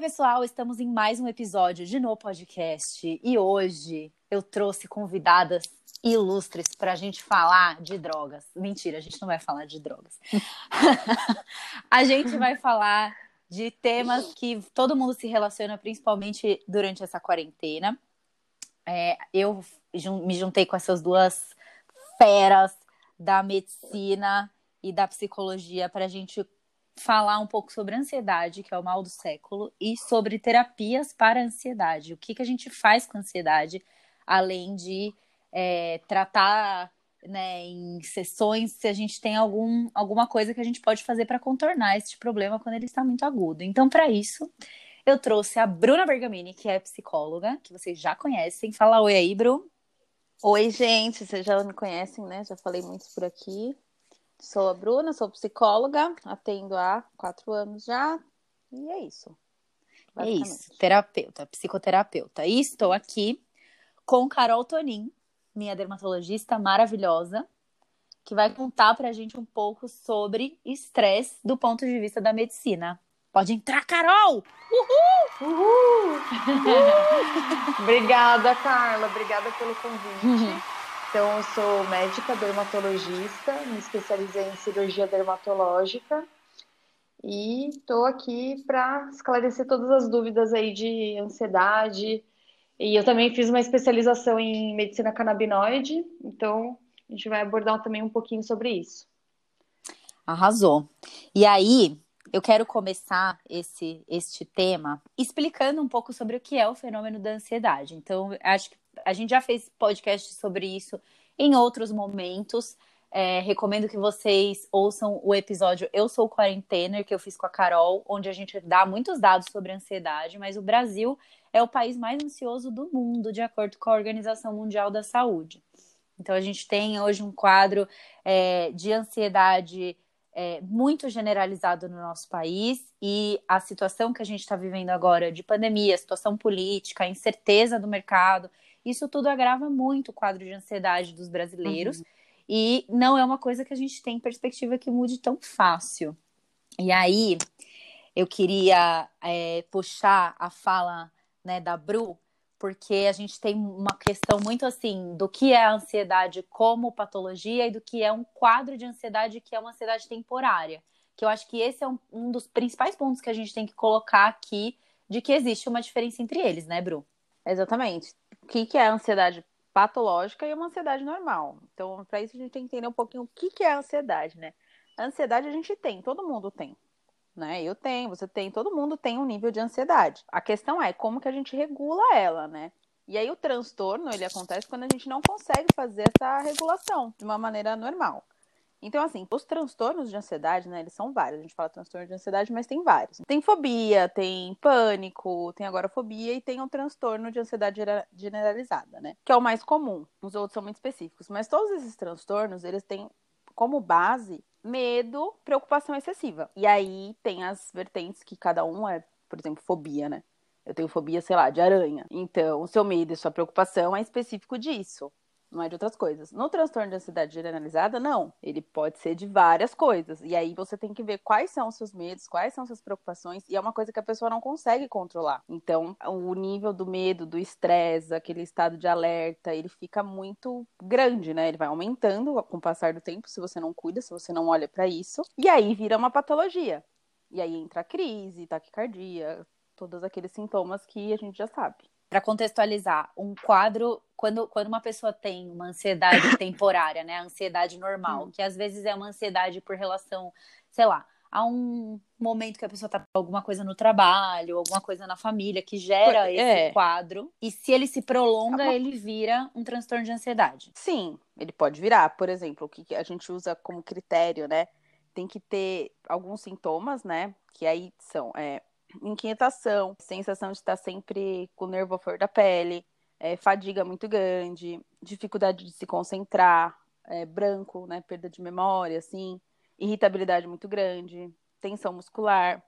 Pessoal, estamos em mais um episódio de No Podcast e hoje eu trouxe convidadas ilustres para a gente falar de drogas. Mentira, a gente não vai falar de drogas. a gente vai falar de temas que todo mundo se relaciona, principalmente durante essa quarentena. É, eu me juntei com essas duas feras da medicina e da psicologia para a gente falar um pouco sobre ansiedade, que é o mal do século, e sobre terapias para ansiedade. O que, que a gente faz com ansiedade, além de é, tratar né, em sessões se a gente tem algum, alguma coisa que a gente pode fazer para contornar esse problema quando ele está muito agudo. Então, para isso, eu trouxe a Bruna Bergamini, que é psicóloga, que vocês já conhecem. Fala oi aí, Bru. Oi, gente, vocês já me conhecem, né? Já falei muito por aqui. Sou a Bruna, sou psicóloga, atendo há quatro anos já, e é isso. É isso, terapeuta, psicoterapeuta. E estou aqui com Carol Tonin, minha dermatologista maravilhosa, que vai contar pra gente um pouco sobre estresse do ponto de vista da medicina. Pode entrar, Carol! Uhul! Uhul! Uhul! Obrigada, Carla. Obrigada pelo convite. Uhum. Então, eu sou médica dermatologista, me especializei em cirurgia dermatológica e estou aqui para esclarecer todas as dúvidas aí de ansiedade. E eu também fiz uma especialização em medicina canabinoide, então a gente vai abordar também um pouquinho sobre isso. Arrasou. E aí, eu quero começar esse este tema explicando um pouco sobre o que é o fenômeno da ansiedade. Então, acho que a gente já fez podcast sobre isso em outros momentos. É, recomendo que vocês ouçam o episódio Eu Sou Quarentena, que eu fiz com a Carol, onde a gente dá muitos dados sobre ansiedade, mas o Brasil é o país mais ansioso do mundo, de acordo com a Organização Mundial da Saúde. Então, a gente tem hoje um quadro é, de ansiedade é, muito generalizado no nosso país e a situação que a gente está vivendo agora de pandemia, situação política, incerteza do mercado, isso tudo agrava muito o quadro de ansiedade dos brasileiros uhum. e não é uma coisa que a gente tem perspectiva que mude tão fácil. E aí eu queria é, puxar a fala né, da Bru porque a gente tem uma questão muito assim do que é a ansiedade como patologia e do que é um quadro de ansiedade que é uma ansiedade temporária. Que eu acho que esse é um, um dos principais pontos que a gente tem que colocar aqui de que existe uma diferença entre eles, né, Bru? Exatamente. O que, que é a ansiedade patológica e uma ansiedade normal? Então, para isso a gente tem que entender um pouquinho o que, que é a ansiedade, né? A ansiedade a gente tem, todo mundo tem né? Eu tenho, você tem, todo mundo tem um nível de ansiedade. A questão é como que a gente regula ela, né? E aí o transtorno, ele acontece quando a gente não consegue fazer essa regulação de uma maneira normal. Então, assim, os transtornos de ansiedade, né, eles são vários. A gente fala transtorno de ansiedade, mas tem vários. Tem fobia, tem pânico, tem agorafobia e tem o um transtorno de ansiedade generalizada, né? Que é o mais comum. Os outros são muito específicos. Mas todos esses transtornos, eles têm como base medo, preocupação excessiva. E aí tem as vertentes que cada um é, por exemplo, fobia, né? Eu tenho fobia, sei lá, de aranha. Então, o seu medo e sua preocupação é específico disso não é de outras coisas. No transtorno de ansiedade generalizada, não. Ele pode ser de várias coisas. E aí você tem que ver quais são os seus medos, quais são suas preocupações, e é uma coisa que a pessoa não consegue controlar. Então, o nível do medo, do estresse, aquele estado de alerta, ele fica muito grande, né? Ele vai aumentando com o passar do tempo, se você não cuida, se você não olha para isso. E aí vira uma patologia. E aí entra a crise, taquicardia, todos aqueles sintomas que a gente já sabe para contextualizar, um quadro, quando, quando uma pessoa tem uma ansiedade temporária, né, a ansiedade normal, hum. que às vezes é uma ansiedade por relação, sei lá, a um momento que a pessoa tá com alguma coisa no trabalho, alguma coisa na família que gera é. esse quadro, e se ele se prolonga, é ele vira um transtorno de ansiedade. Sim, ele pode virar, por exemplo, o que a gente usa como critério, né? Tem que ter alguns sintomas, né? Que aí são é, inquietação, sensação de estar sempre com o nervo flor da pele, é, fadiga muito grande, dificuldade de se concentrar, é, branco, né, perda de memória, assim, irritabilidade muito grande, tensão muscular,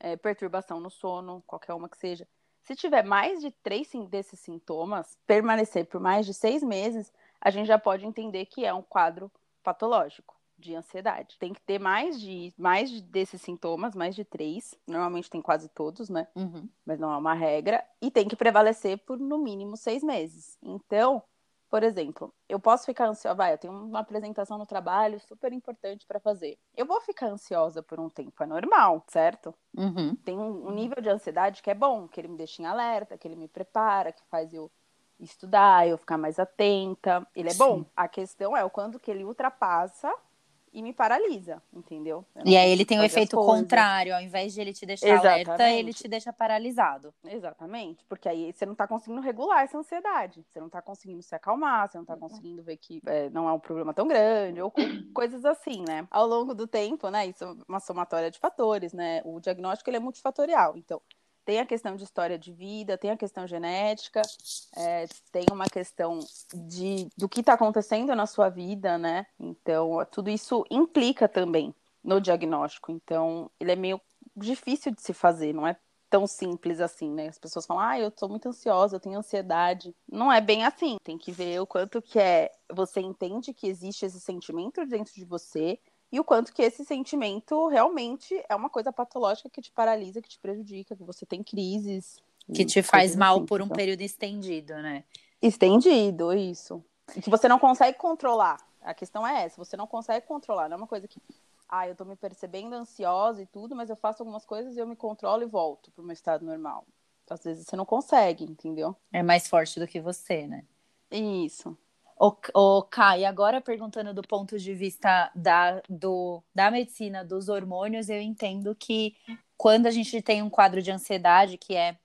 é, perturbação no sono, qualquer uma que seja. Se tiver mais de três desses sintomas, permanecer por mais de seis meses, a gente já pode entender que é um quadro patológico de ansiedade. Tem que ter mais de mais de, desses sintomas, mais de três. Normalmente tem quase todos, né? Uhum. Mas não é uma regra. E tem que prevalecer por no mínimo seis meses. Então, por exemplo, eu posso ficar ansiosa. Vai, eu tenho uma apresentação no trabalho super importante para fazer. Eu vou ficar ansiosa por um tempo, é normal, certo? Uhum. Tem um, um nível de ansiedade que é bom, que ele me deixa em alerta, que ele me prepara, que faz eu estudar, eu ficar mais atenta. Ele é Sim. bom. A questão é o quando que ele ultrapassa e me paralisa, entendeu? E aí ele tem o efeito contrário, ao invés de ele te deixar Exatamente. alerta, ele te deixa paralisado. Exatamente, porque aí você não tá conseguindo regular essa ansiedade, você não tá conseguindo se acalmar, você não tá conseguindo ver que é, não é um problema tão grande, ou coisas assim, né? Ao longo do tempo, né, isso é uma somatória de fatores, né? O diagnóstico ele é multifatorial, então tem a questão de história de vida, tem a questão genética, é, tem uma questão de do que está acontecendo na sua vida, né? Então, tudo isso implica também no diagnóstico. Então, ele é meio difícil de se fazer, não é tão simples assim, né? As pessoas falam, ah, eu tô muito ansiosa, eu tenho ansiedade. Não é bem assim. Tem que ver o quanto que é. Você entende que existe esse sentimento dentro de você, e o quanto que esse sentimento realmente é uma coisa patológica que te paralisa, que te prejudica, que você tem crises. Que te faz mal assim, por um então. período estendido, né? Estendido, isso. E que você não consegue controlar. A questão é essa, você não consegue controlar, não é uma coisa que, ah, eu tô me percebendo ansiosa e tudo, mas eu faço algumas coisas e eu me controlo e volto pro meu estado normal. Às vezes você não consegue, entendeu? É mais forte do que você, né? Isso. O, o Kai, agora perguntando do ponto de vista da, do, da medicina dos hormônios, eu entendo que quando a gente tem um quadro de ansiedade, que é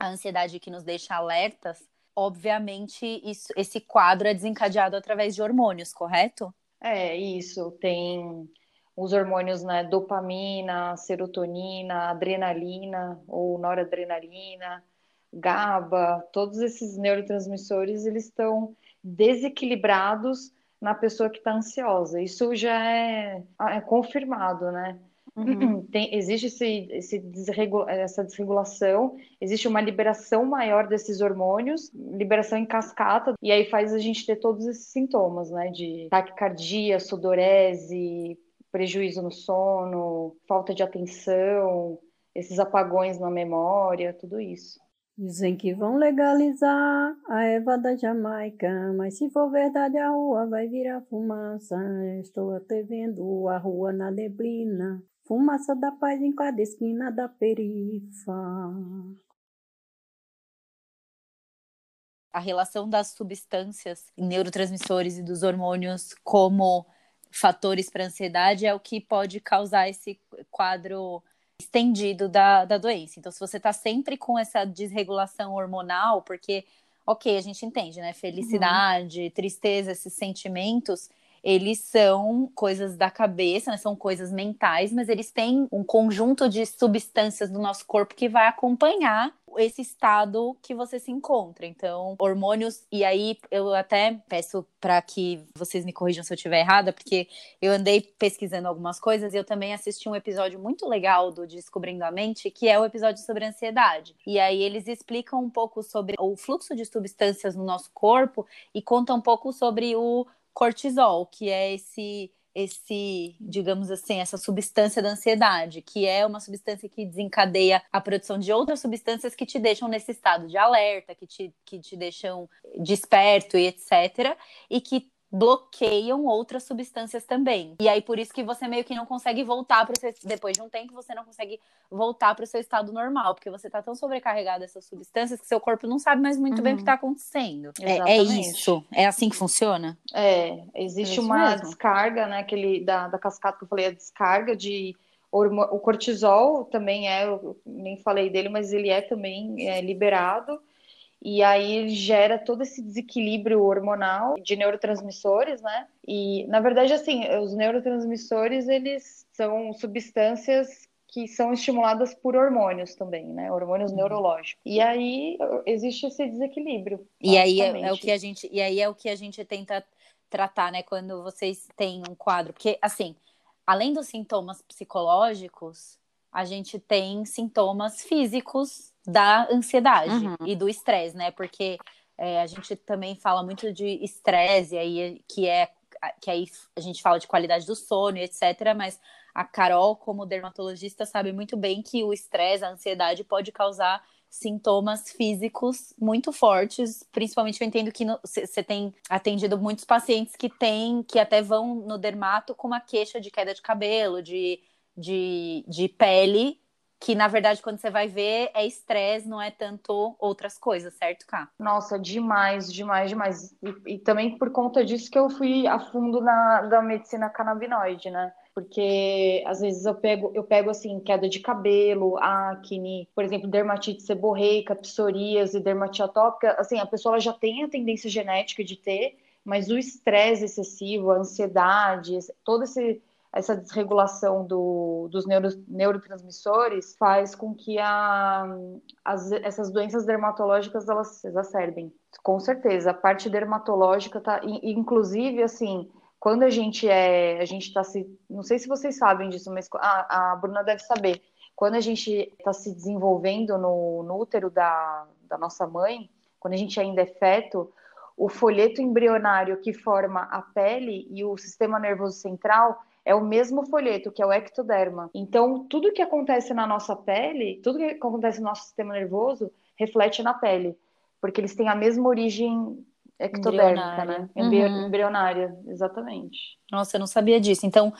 a ansiedade que nos deixa alertas, obviamente isso, esse quadro é desencadeado através de hormônios, correto? É, isso. Tem os hormônios, né? Dopamina, serotonina, adrenalina ou noradrenalina, GABA, todos esses neurotransmissores, eles estão desequilibrados na pessoa que está ansiosa. Isso já é, é confirmado, né? Uhum. Tem, existe esse, esse desregula, essa desregulação, existe uma liberação maior desses hormônios, liberação em cascata, e aí faz a gente ter todos esses sintomas, né? De taquicardia, sudorese, prejuízo no sono, falta de atenção, esses apagões na memória, tudo isso. Dizem que vão legalizar a Eva da Jamaica, mas se for verdade a rua vai virar fumaça. Estou até vendo a rua na neblina, fumaça da paz em cada esquina da perifa. A relação das substâncias neurotransmissores e dos hormônios como fatores para ansiedade é o que pode causar esse quadro estendido da, da doença. Então, se você está sempre com essa desregulação hormonal, porque, ok, a gente entende, né? Felicidade, uhum. tristeza, esses sentimentos, eles são coisas da cabeça, né? são coisas mentais, mas eles têm um conjunto de substâncias do nosso corpo que vai acompanhar esse estado que você se encontra. Então, hormônios, e aí eu até peço para que vocês me corrijam se eu estiver errada, porque eu andei pesquisando algumas coisas e eu também assisti um episódio muito legal do Descobrindo a Mente, que é o episódio sobre ansiedade. E aí eles explicam um pouco sobre o fluxo de substâncias no nosso corpo e contam um pouco sobre o cortisol, que é esse esse, digamos assim, essa substância da ansiedade, que é uma substância que desencadeia a produção de outras substâncias que te deixam nesse estado de alerta, que te, que te deixam desperto e etc. E que bloqueiam outras substâncias também. E aí por isso que você meio que não consegue voltar para seu depois de um tempo você não consegue voltar para o seu estado normal, porque você está tão sobrecarregado dessas substâncias que seu corpo não sabe mais muito uhum. bem o que está uhum. acontecendo. É, é, isso. É assim que funciona? É, existe é uma mesmo. descarga, né, aquele da, da cascata que eu falei, a descarga de o cortisol também é, eu nem falei dele, mas ele é também é, liberado e aí ele gera todo esse desequilíbrio hormonal de neurotransmissores, né? E na verdade assim, os neurotransmissores eles são substâncias que são estimuladas por hormônios também, né? Hormônios uhum. neurológicos. E aí existe esse desequilíbrio. E aí é, é, o que a gente, e aí é o que a gente tenta tratar, né? Quando vocês têm um quadro, porque assim, além dos sintomas psicológicos, a gente tem sintomas físicos da ansiedade uhum. e do estresse, né? Porque é, a gente também fala muito de estresse, aí que é que aí a gente fala de qualidade do sono, etc. Mas a Carol, como dermatologista, sabe muito bem que o estresse, a ansiedade pode causar sintomas físicos muito fortes, principalmente eu entendo que você tem atendido muitos pacientes que têm, que até vão no dermato com uma queixa de queda de cabelo, de, de, de pele, que na verdade quando você vai ver é estresse, não é tanto outras coisas, certo, Cá? Nossa, demais, demais, demais. E, e, também por conta disso que eu fui a fundo na da medicina canabinoide, né? porque às vezes eu pego, eu pego assim, queda de cabelo, acne, por exemplo, dermatite seborreica, psoríase, dermatite atópica, assim, a pessoa já tem a tendência genética de ter, mas o estresse excessivo, a ansiedade, toda esse, essa desregulação do, dos neuro, neurotransmissores faz com que a, as, essas doenças dermatológicas elas se exacerbem. Com certeza, a parte dermatológica tá, inclusive assim, quando a gente é, a gente está se, não sei se vocês sabem disso, mas a, a Bruna deve saber. Quando a gente está se desenvolvendo no, no útero da, da nossa mãe, quando a gente ainda é feto, o folheto embrionário que forma a pele e o sistema nervoso central é o mesmo folheto, que é o ectoderma. Então, tudo que acontece na nossa pele, tudo que acontece no nosso sistema nervoso, reflete na pele, porque eles têm a mesma origem ectodérmica, né? Uhum. Embrionária, exatamente. Nossa, eu não sabia disso. Então,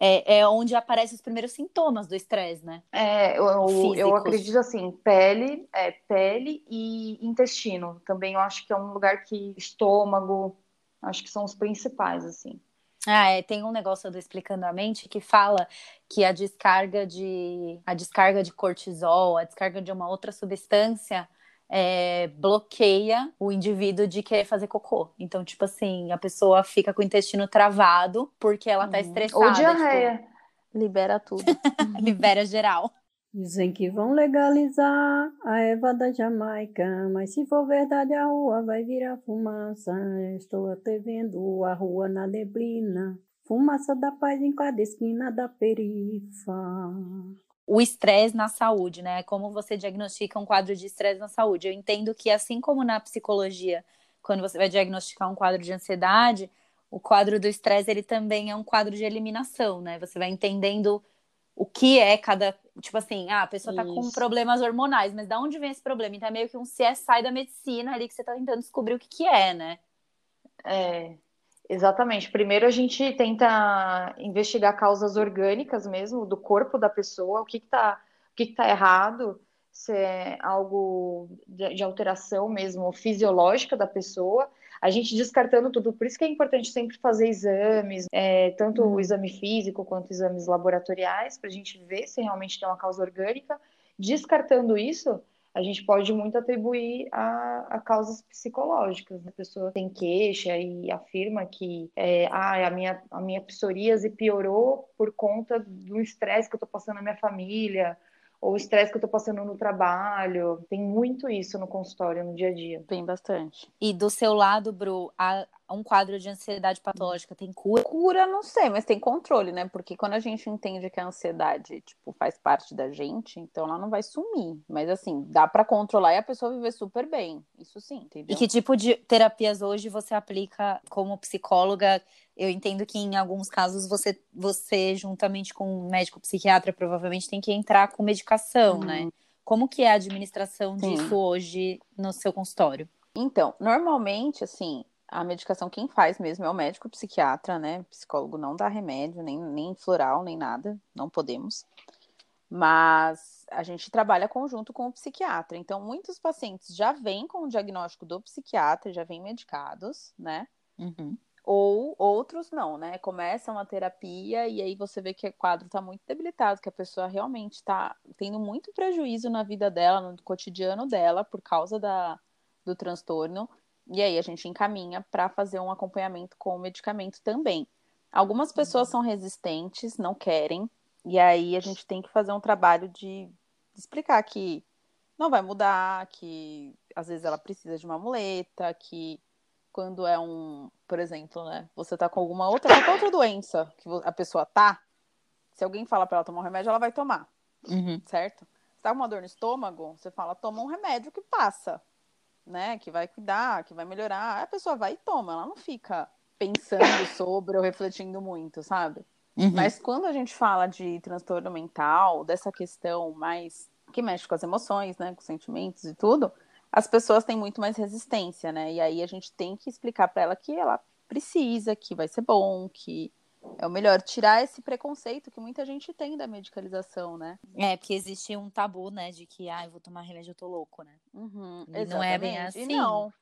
é, é onde aparecem os primeiros sintomas do estresse, né? É, eu, eu acredito assim, pele, é, pele e intestino. Também eu acho que é um lugar que estômago, acho que são os principais, assim. Ah, é, tem um negócio do Explicando a Mente que fala que a descarga de a descarga de cortisol, a descarga de uma outra substância é, bloqueia o indivíduo de querer fazer cocô. Então, tipo assim, a pessoa fica com o intestino travado porque ela tá uhum. estressada. Ou diarreia. Tipo, libera tudo. libera geral. Dizem que vão legalizar a Eva da Jamaica, mas se for verdade a rua vai virar fumaça. Estou até vendo a rua na neblina, fumaça da paz em cada esquina da perifa o estresse na saúde, né? Como você diagnostica um quadro de estresse na saúde. Eu entendo que, assim como na psicologia, quando você vai diagnosticar um quadro de ansiedade, o quadro do estresse ele também é um quadro de eliminação, né? Você vai entendendo o que é cada. Tipo assim, ah, a pessoa tá Isso. com problemas hormonais, mas da onde vem esse problema? Então é meio que um CSI da medicina ali que você tá tentando descobrir o que, que é, né? É, Exatamente. Primeiro a gente tenta investigar causas orgânicas mesmo do corpo da pessoa, o que está o que está errado, se é algo de, de, alteração mesmo fisiológica da pessoa. A gente descartando tudo, por isso que é importante sempre fazer exames, é, tanto o uhum. exame físico quanto exames laboratoriais, para a gente ver se realmente tem uma causa orgânica. Descartando isso, a gente pode muito atribuir a, a causas psicológicas. A pessoa tem queixa e afirma que é, ah, a, minha, a minha psoríase piorou por conta do estresse que eu estou passando na minha família, ou o estresse que eu estou passando no trabalho. Tem muito isso no consultório, no dia a dia. Tem bastante. E do seu lado, Bru, a, um quadro de ansiedade patológica tem cura? Cura, não sei, mas tem controle, né? Porque quando a gente entende que a ansiedade, tipo, faz parte da gente, então ela não vai sumir. Mas assim, dá para controlar e a pessoa viver super bem. Isso sim, entendeu? E que tipo de terapias hoje você aplica como psicóloga? Eu entendo que em alguns casos você, você juntamente com um médico psiquiatra, provavelmente tem que entrar com medicação, né? uhum. né? Como que é a administração sim. disso hoje no seu consultório? Então, normalmente, assim, a medicação quem faz mesmo é o médico psiquiatra, né? O psicólogo não dá remédio, nem, nem floral, nem nada, não podemos. Mas a gente trabalha conjunto com o psiquiatra. Então, muitos pacientes já vêm com o diagnóstico do psiquiatra, já vêm medicados, né? Uhum. Ou outros não, né? Começam a terapia e aí você vê que o quadro está muito debilitado, que a pessoa realmente está tendo muito prejuízo na vida dela, no cotidiano dela, por causa da, do transtorno. E aí a gente encaminha para fazer um acompanhamento com o medicamento também. Algumas pessoas são resistentes, não querem, E aí a gente tem que fazer um trabalho de explicar que não vai mudar, que às vezes ela precisa de uma muleta, que quando é um, por exemplo, né, você tá com alguma outra, qualquer outra doença que a pessoa tá, se alguém fala para ela tomar um remédio, ela vai tomar, Uhum. certo? Se tá com uma dor no estômago, você fala, toma um remédio que passa, né, que vai cuidar, que vai melhorar. A pessoa vai e toma, ela não fica pensando sobre ou refletindo muito, sabe? Uhum. Mas quando a gente fala de transtorno mental, dessa questão mais que mexe com as emoções, né, com os sentimentos e tudo, as pessoas têm muito mais resistência, né? E aí a gente tem que explicar para ela que ela precisa, que vai ser bom, que é o melhor tirar esse preconceito que muita gente tem da medicalização, né? É, porque existe um tabu, né, de que, ah, eu vou tomar remédio, eu tô louco, né? Uhum, E não é bem exatamente. E assim. não.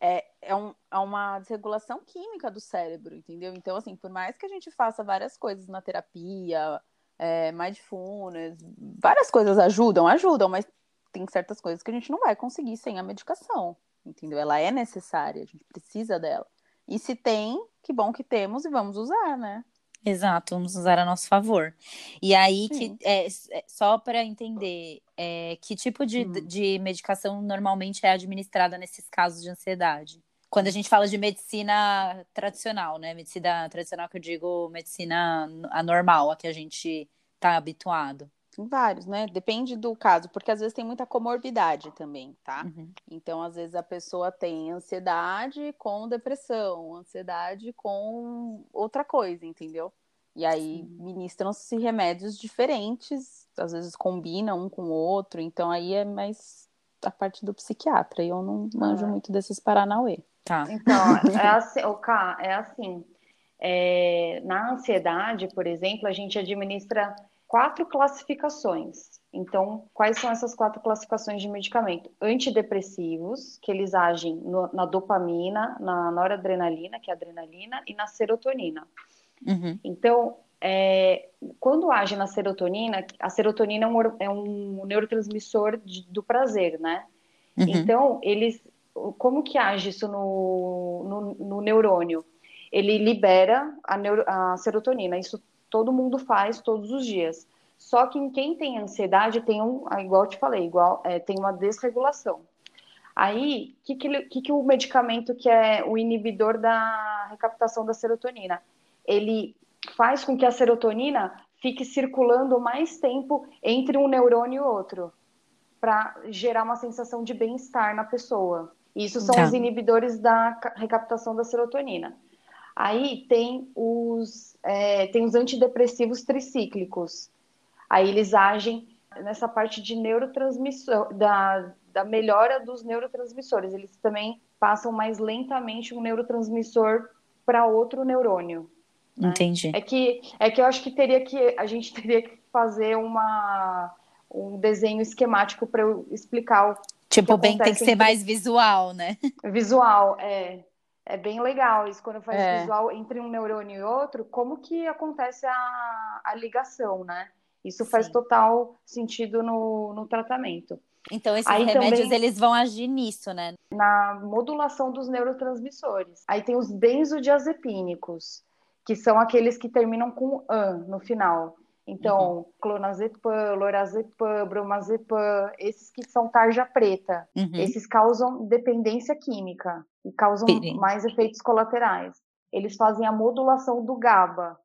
É, é, um, é uma desregulação química do cérebro, entendeu? Então, assim, por mais que a gente faça várias coisas na terapia, é, mindfulness, várias coisas ajudam, ajudam, mas tem certas coisas que a gente não vai conseguir sem a medicação, entendeu? Ela é necessária, a gente precisa dela. E se tem, que bom que temos e vamos usar, né? Exato, vamos usar a nosso favor. E aí, Sim. que, é, é, só para entender, é, que tipo de, Hum. de medicação normalmente é administrada nesses casos de ansiedade? Quando a gente fala de medicina tradicional, né? Medicina tradicional que eu digo medicina anormal, a que a gente tá habituado. Tem vários, né? Depende do caso, porque às vezes tem muita comorbidade também, tá? Uhum. Então, às vezes a pessoa tem ansiedade com depressão, ansiedade com outra coisa, entendeu? E aí ministram-se remédios diferentes, às vezes combinam um com o outro, então aí é mais a parte do psiquiatra, e eu não manjo Ah. muito desses paranauê. Tá. Então, é assim, o K, é assim. é, na ansiedade, por exemplo, a gente administra quatro classificações. Então, quais são essas quatro classificações de medicamento? Antidepressivos, que eles agem no- na dopamina, na noradrenalina, que é a adrenalina, e na serotonina. Uhum. Então, é, quando age na serotonina, a serotonina é um, é um neurotransmissor de- do prazer, né? Uhum. Então, eles, como que age isso no, no, no neurônio? Ele libera a, neuro- a serotonina, isso todo mundo faz todos os dias. Só que em quem tem ansiedade tem um, ah, igual eu te falei, igual é, tem uma desregulação. Aí, o que, que, que, que o medicamento que é o inibidor da recaptação da serotonina? Ele faz com que a serotonina fique circulando mais tempo entre um neurônio e outro, para gerar uma sensação de bem-estar na pessoa. Isso são Tá. os inibidores da ca- recaptação da serotonina. Aí tem os, é, tem os antidepressivos tricíclicos. Aí eles agem nessa parte de neurotransmissão, da, da melhora dos neurotransmissores. Eles também passam mais lentamente um neurotransmissor para outro neurônio. né? Entendi. É que, é que eu acho que teria que a gente teria que fazer uma, um desenho esquemático para eu explicar o Tipo, que bem tem que ser mais visual, né? visual. É, é bem legal isso, quando faz É. visual entre um neurônio e outro, como que acontece a, a ligação, né? Isso faz Sim. total sentido no, no tratamento. Então, esses Aí remédios, também- eles vão agir nisso, né? na modulação dos neurotransmissores. Aí tem os benzodiazepínicos, que são aqueles que terminam com an no final. Então, clonazepam, lorazepam, bromazepam, esses que são tarja preta. Uhum. Esses causam dependência química e causam mais efeitos colaterais. Eles fazem a modulação do GABA,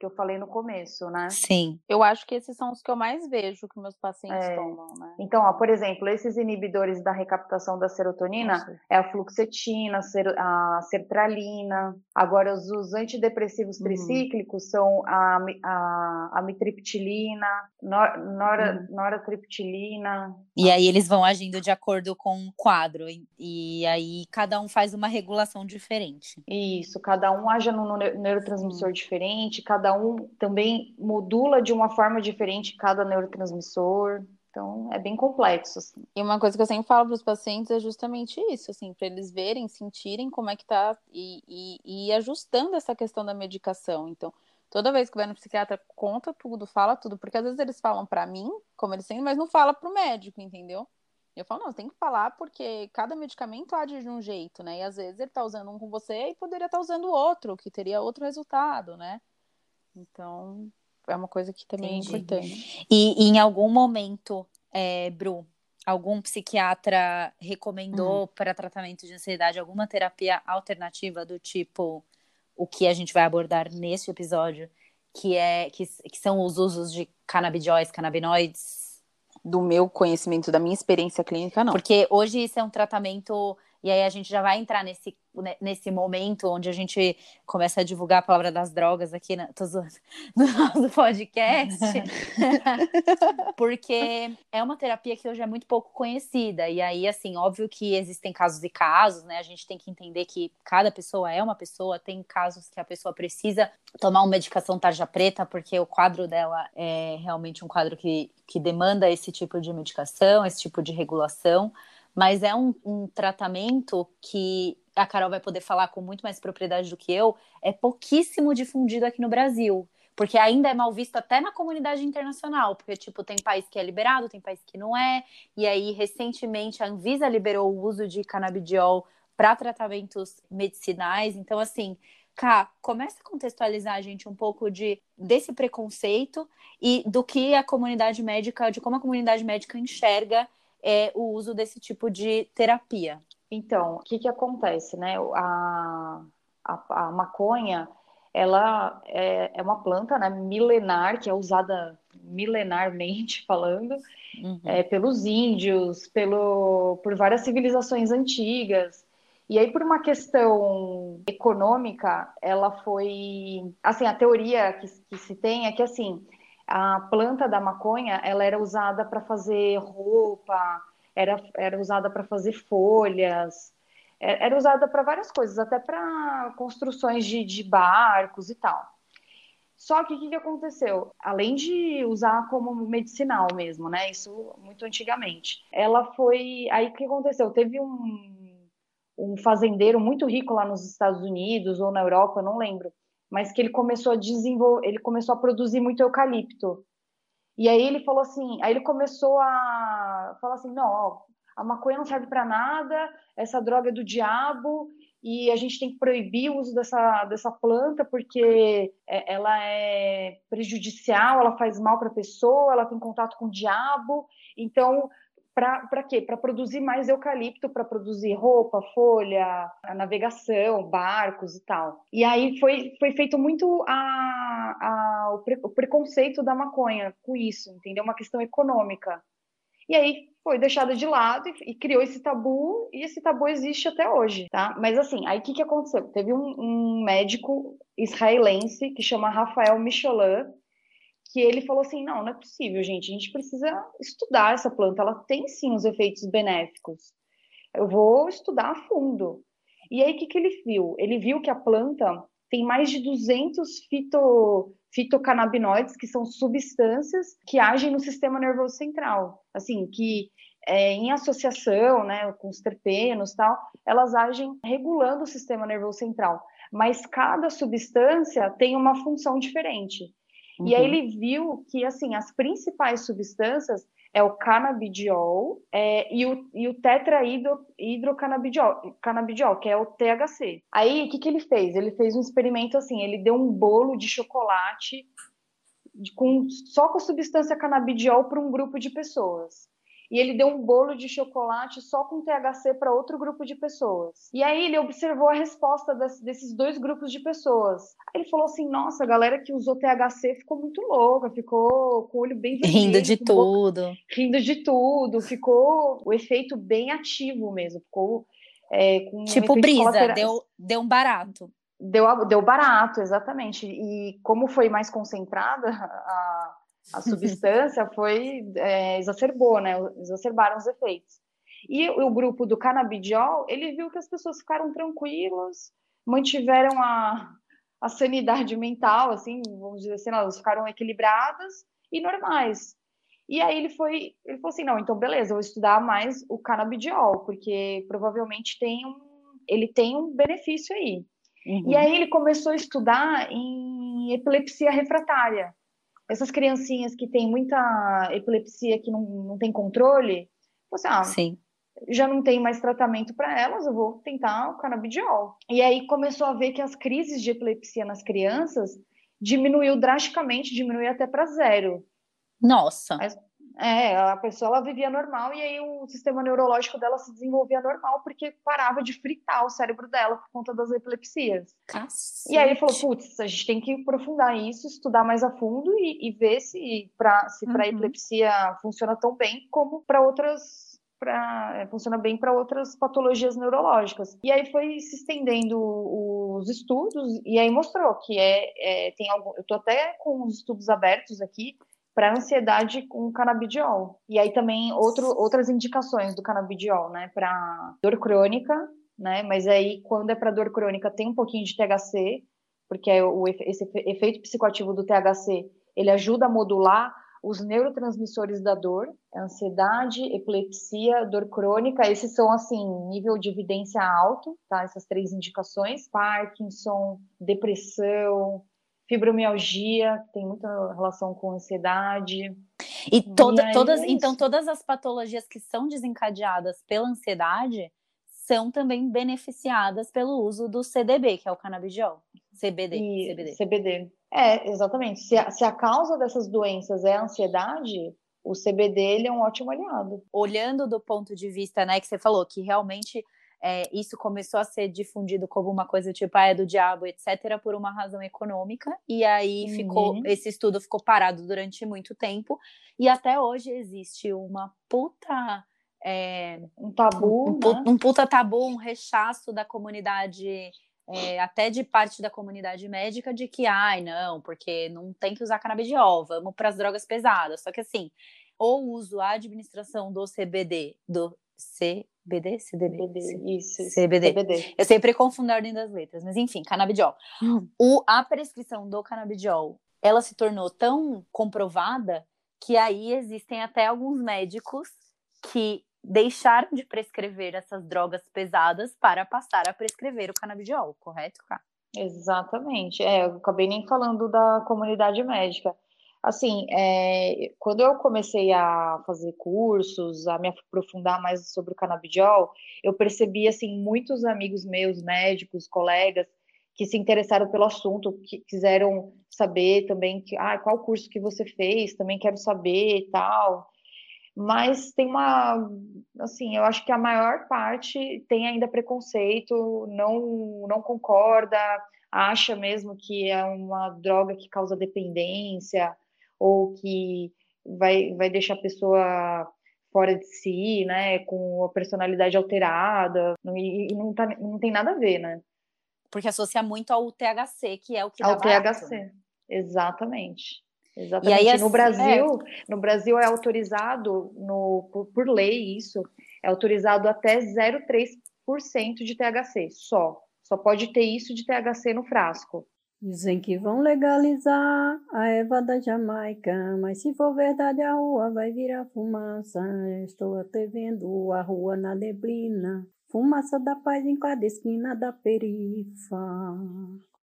que eu falei no começo, né? Sim. Eu acho que esses são os que eu mais vejo que meus pacientes É. tomam, né? Então, ó, por exemplo, esses inibidores da recaptação da serotonina Nossa. é a fluoxetina, a ser- a sertralina. Agora, os, os antidepressivos Uhum. tricíclicos são a, a, a mitriptilina, nor, nora, Uhum. noratriptilina. E aí eles vão agindo de acordo com o quadro. E, e aí cada um faz uma regulação diferente. Isso, cada um age num neu- neurotransmissor diferente, cada um também modula de uma forma diferente cada neurotransmissor. Então, é bem complexo, assim. E uma coisa que eu sempre falo para os pacientes é justamente isso, assim, para eles verem, sentirem como é que tá e, e, e ajustando essa questão da medicação. Então, toda vez que vai no psiquiatra, conta tudo, fala tudo, porque às vezes eles falam para mim, como eles sentem, mas não fala para o médico, entendeu? Eu falo, não, tem que falar porque cada medicamento age de um jeito, né? E às vezes ele tá usando um com você e poderia estar usando outro, que teria outro resultado, né? Então, é uma coisa que também Entendi. é importante. E, e, em algum momento, é, Bru, algum psiquiatra recomendou hum. para tratamento de ansiedade alguma terapia alternativa do tipo o que a gente vai abordar neste episódio, que é que, que são os usos de canabidióis, canabinoides? Do meu conhecimento, da minha experiência clínica, não. Porque hoje isso é um tratamento e aí a gente já vai entrar nesse, né, nesse momento onde a gente começa a divulgar a palavra das drogas aqui na, no nosso podcast. Porque é uma terapia que hoje é muito pouco conhecida. E aí, assim, óbvio que existem casos e casos, né? A gente tem que entender que cada pessoa é uma pessoa, tem casos que a pessoa precisa tomar uma medicação tarja preta, porque o quadro dela é realmente um quadro que, que demanda esse tipo de medicação, esse tipo de regulação mas é um, um tratamento que a Carol vai poder falar com muito mais propriedade do que eu, é pouquíssimo difundido aqui no Brasil. Porque ainda é mal visto até na comunidade internacional, porque, tipo, tem país que é liberado, tem país que não é. E aí, recentemente, a Anvisa liberou o uso de canabidiol para tratamentos medicinais. Então, assim, Cá, começa a contextualizar a gente um pouco de, desse preconceito e do que a comunidade médica, de como a comunidade médica enxerga é, o uso desse tipo de terapia. Então, o que, que acontece, né? A, a, a maconha, ela é, é, uma planta né, milenar, que é usada milenarmente falando, uhum. é, pelos índios, pelo, por várias civilizações antigas. E aí, por uma questão econômica, ela foi. Assim, a teoria que, que se tem é que, assim, a planta da maconha ela era usada para fazer roupa, era, era usada para fazer folhas, é, era usada para várias coisas, até para construções de, de, barcos e tal. Só que o que, que, aconteceu? Além de usar como medicinal mesmo, né? Isso muito antigamente. Ela foi. Aí o que aconteceu? Teve um, um fazendeiro muito rico lá nos Estados Unidos ou na Europa, não lembro mas que ele começou a desenvolver, ele começou a produzir muito eucalipto. E aí ele falou assim, aí ele começou a falar assim, não, ó, a maconha não serve para nada, essa droga é do diabo e a gente tem que proibir o uso dessa, dessa planta porque é, ela é prejudicial, ela faz mal para a pessoa, ela tem contato com o diabo. Então, para quê? Para produzir mais eucalipto, para produzir roupa, folha, navegação, barcos e tal. E aí foi, foi feito muito a, a, o, pre, o preconceito da maconha com isso, entendeu? Uma questão econômica. E aí foi deixada de lado e, e, criou esse tabu, e esse tabu existe até hoje, tá? Mas assim, aí o que, que aconteceu? Teve um, um médico israelense que chama Rafael Michelin, que ele falou assim: não, não é possível, gente, a gente precisa estudar essa planta, ela tem sim os efeitos benéficos. Eu vou estudar a fundo. E aí, o que, que ele viu? Ele viu que a planta tem mais de 200 fito, fitocannabinoides, que são substâncias que agem no sistema nervoso central. Assim, que é, em associação né, com os terpenos tal, elas agem regulando o sistema nervoso central. Mas cada substância tem uma função diferente. Uhum. E aí uhum. ele viu que, assim, as principais substâncias é o canabidiol é, e o, e o que é o THC. Aí, o que, que ele fez? Ele fez um experimento assim, ele deu um bolo de chocolate com, só com a substância canabidiol para um grupo de pessoas e ele deu um bolo de chocolate só com THC para outro grupo de pessoas. E aí ele observou a resposta das, desses dois grupos de pessoas. Aí ele falou assim: nossa, a galera que usou THC ficou muito louca, ficou com o olho bem vermelho. Rindo de tudo. Boca, rindo de tudo, ficou o efeito bem ativo mesmo, ficou. É, com tipo um brisa, deu, deu um barato. Deu, deu barato, exatamente. E como foi mais concentrada a, a substância foi é, exacerbou, né? Exacerbaram os efeitos. E o grupo do canabidiol, ele viu que as pessoas ficaram tranquilas, mantiveram a, a sanidade mental, assim, vamos dizer assim, elas ficaram equilibradas e normais. E aí ele foi, ele falou assim, não, então beleza, eu vou estudar mais o canabidiol, porque provavelmente tem um, ele tem um benefício aí. Uhum. E aí ele começou a estudar em epilepsia refratária, essas criancinhas que têm muita epilepsia que não, não tem controle, você, ah, Sim. já não tem mais tratamento para elas, eu vou tentar o canabidiol. E aí começou a ver que as crises de epilepsia nas crianças diminuiu drasticamente, diminuiu até para zero. Nossa. Mas, é, a pessoa ela vivia normal e aí o sistema neurológico dela se desenvolvia normal porque parava de fritar o cérebro dela por conta das epilepsias. Cacete. E aí ele falou, putz, a gente tem que aprofundar isso, estudar mais a fundo e, e ver se para se para Uhum. epilepsia funciona tão bem como para outras para funciona bem para outras patologias neurológicas. E aí foi se estendendo os estudos e aí mostrou que é, é tem algum, eu tô até com os estudos abertos aqui para ansiedade com canabidiol. E aí também outro, outras indicações do canabidiol, né, para dor crônica, né? Mas aí quando é para dor crônica tem um pouquinho de THC, porque é o esse efeito psicoativo do THC, ele ajuda a modular os neurotransmissores da dor, ansiedade, epilepsia, dor crônica, esses são assim, nível de evidência alto, tá? Essas três indicações: Parkinson, depressão, fibromialgia, que tem muita relação com ansiedade. E, toda, E aí todas, é então todas as patologias que são desencadeadas pela ansiedade são também beneficiadas pelo uso do CDB, que é o canabidiol. CBD, E CBD. CBD. É, exatamente. Se a, se a causa dessas doenças é a ansiedade, o CBD ele é um ótimo aliado. Olhando do ponto de vista, né, que você falou, que realmente é, isso começou a ser difundido como uma coisa tipo, ah, é do diabo, etc., por uma razão econômica, e aí Uhum. ficou, esse estudo ficou parado durante muito tempo, e até hoje existe uma puta. é, Um tabu, um, né? um puta tabu, um rechaço da comunidade, é, até de parte da comunidade médica, de que, ai, não, porque não tem que usar canabidiol, vamos para as drogas pesadas. Só que assim, o uso, a administração do CBD, do CBD, CDB, CBD, isso. CBD. CBD. Eu sempre confundo a ordem das letras, mas enfim, canabidiol. O, a prescrição do canabidiol, ela se tornou tão comprovada que aí existem até alguns médicos que deixaram de prescrever essas drogas pesadas para passar a prescrever o canabidiol, correto, Cá? Exatamente. É, eu acabei nem falando da comunidade médica. Assim, é, quando eu comecei a fazer cursos, a me aprofundar mais sobre o canabidiol, eu percebi, assim, muitos amigos meus, médicos, colegas, que se interessaram pelo assunto, que quiseram saber também que, ah, qual curso que você fez, também quero saber e tal. Mas tem uma, assim, eu acho que a maior parte tem ainda preconceito, não, não concorda, acha mesmo que é uma droga que causa dependência ou que vai, vai deixar a pessoa fora de si, né, com a personalidade alterada, e, não, tá, não tem nada a ver, né? Porque associa muito ao THC, que é o que dá Ao barato, THC, né? exatamente. Exatamente. E aí, no assim, Brasil, no Brasil é autorizado no, por, por lei isso, é autorizado até 0,3% de THC, só. Só pode ter isso de THC no frasco. Dizem que vão legalizar a erva da Jamaica, mas se for verdade a rua vai virar fumaça. Estou até vendo a rua na neblina, fumaça da paz em cada esquina da perifa.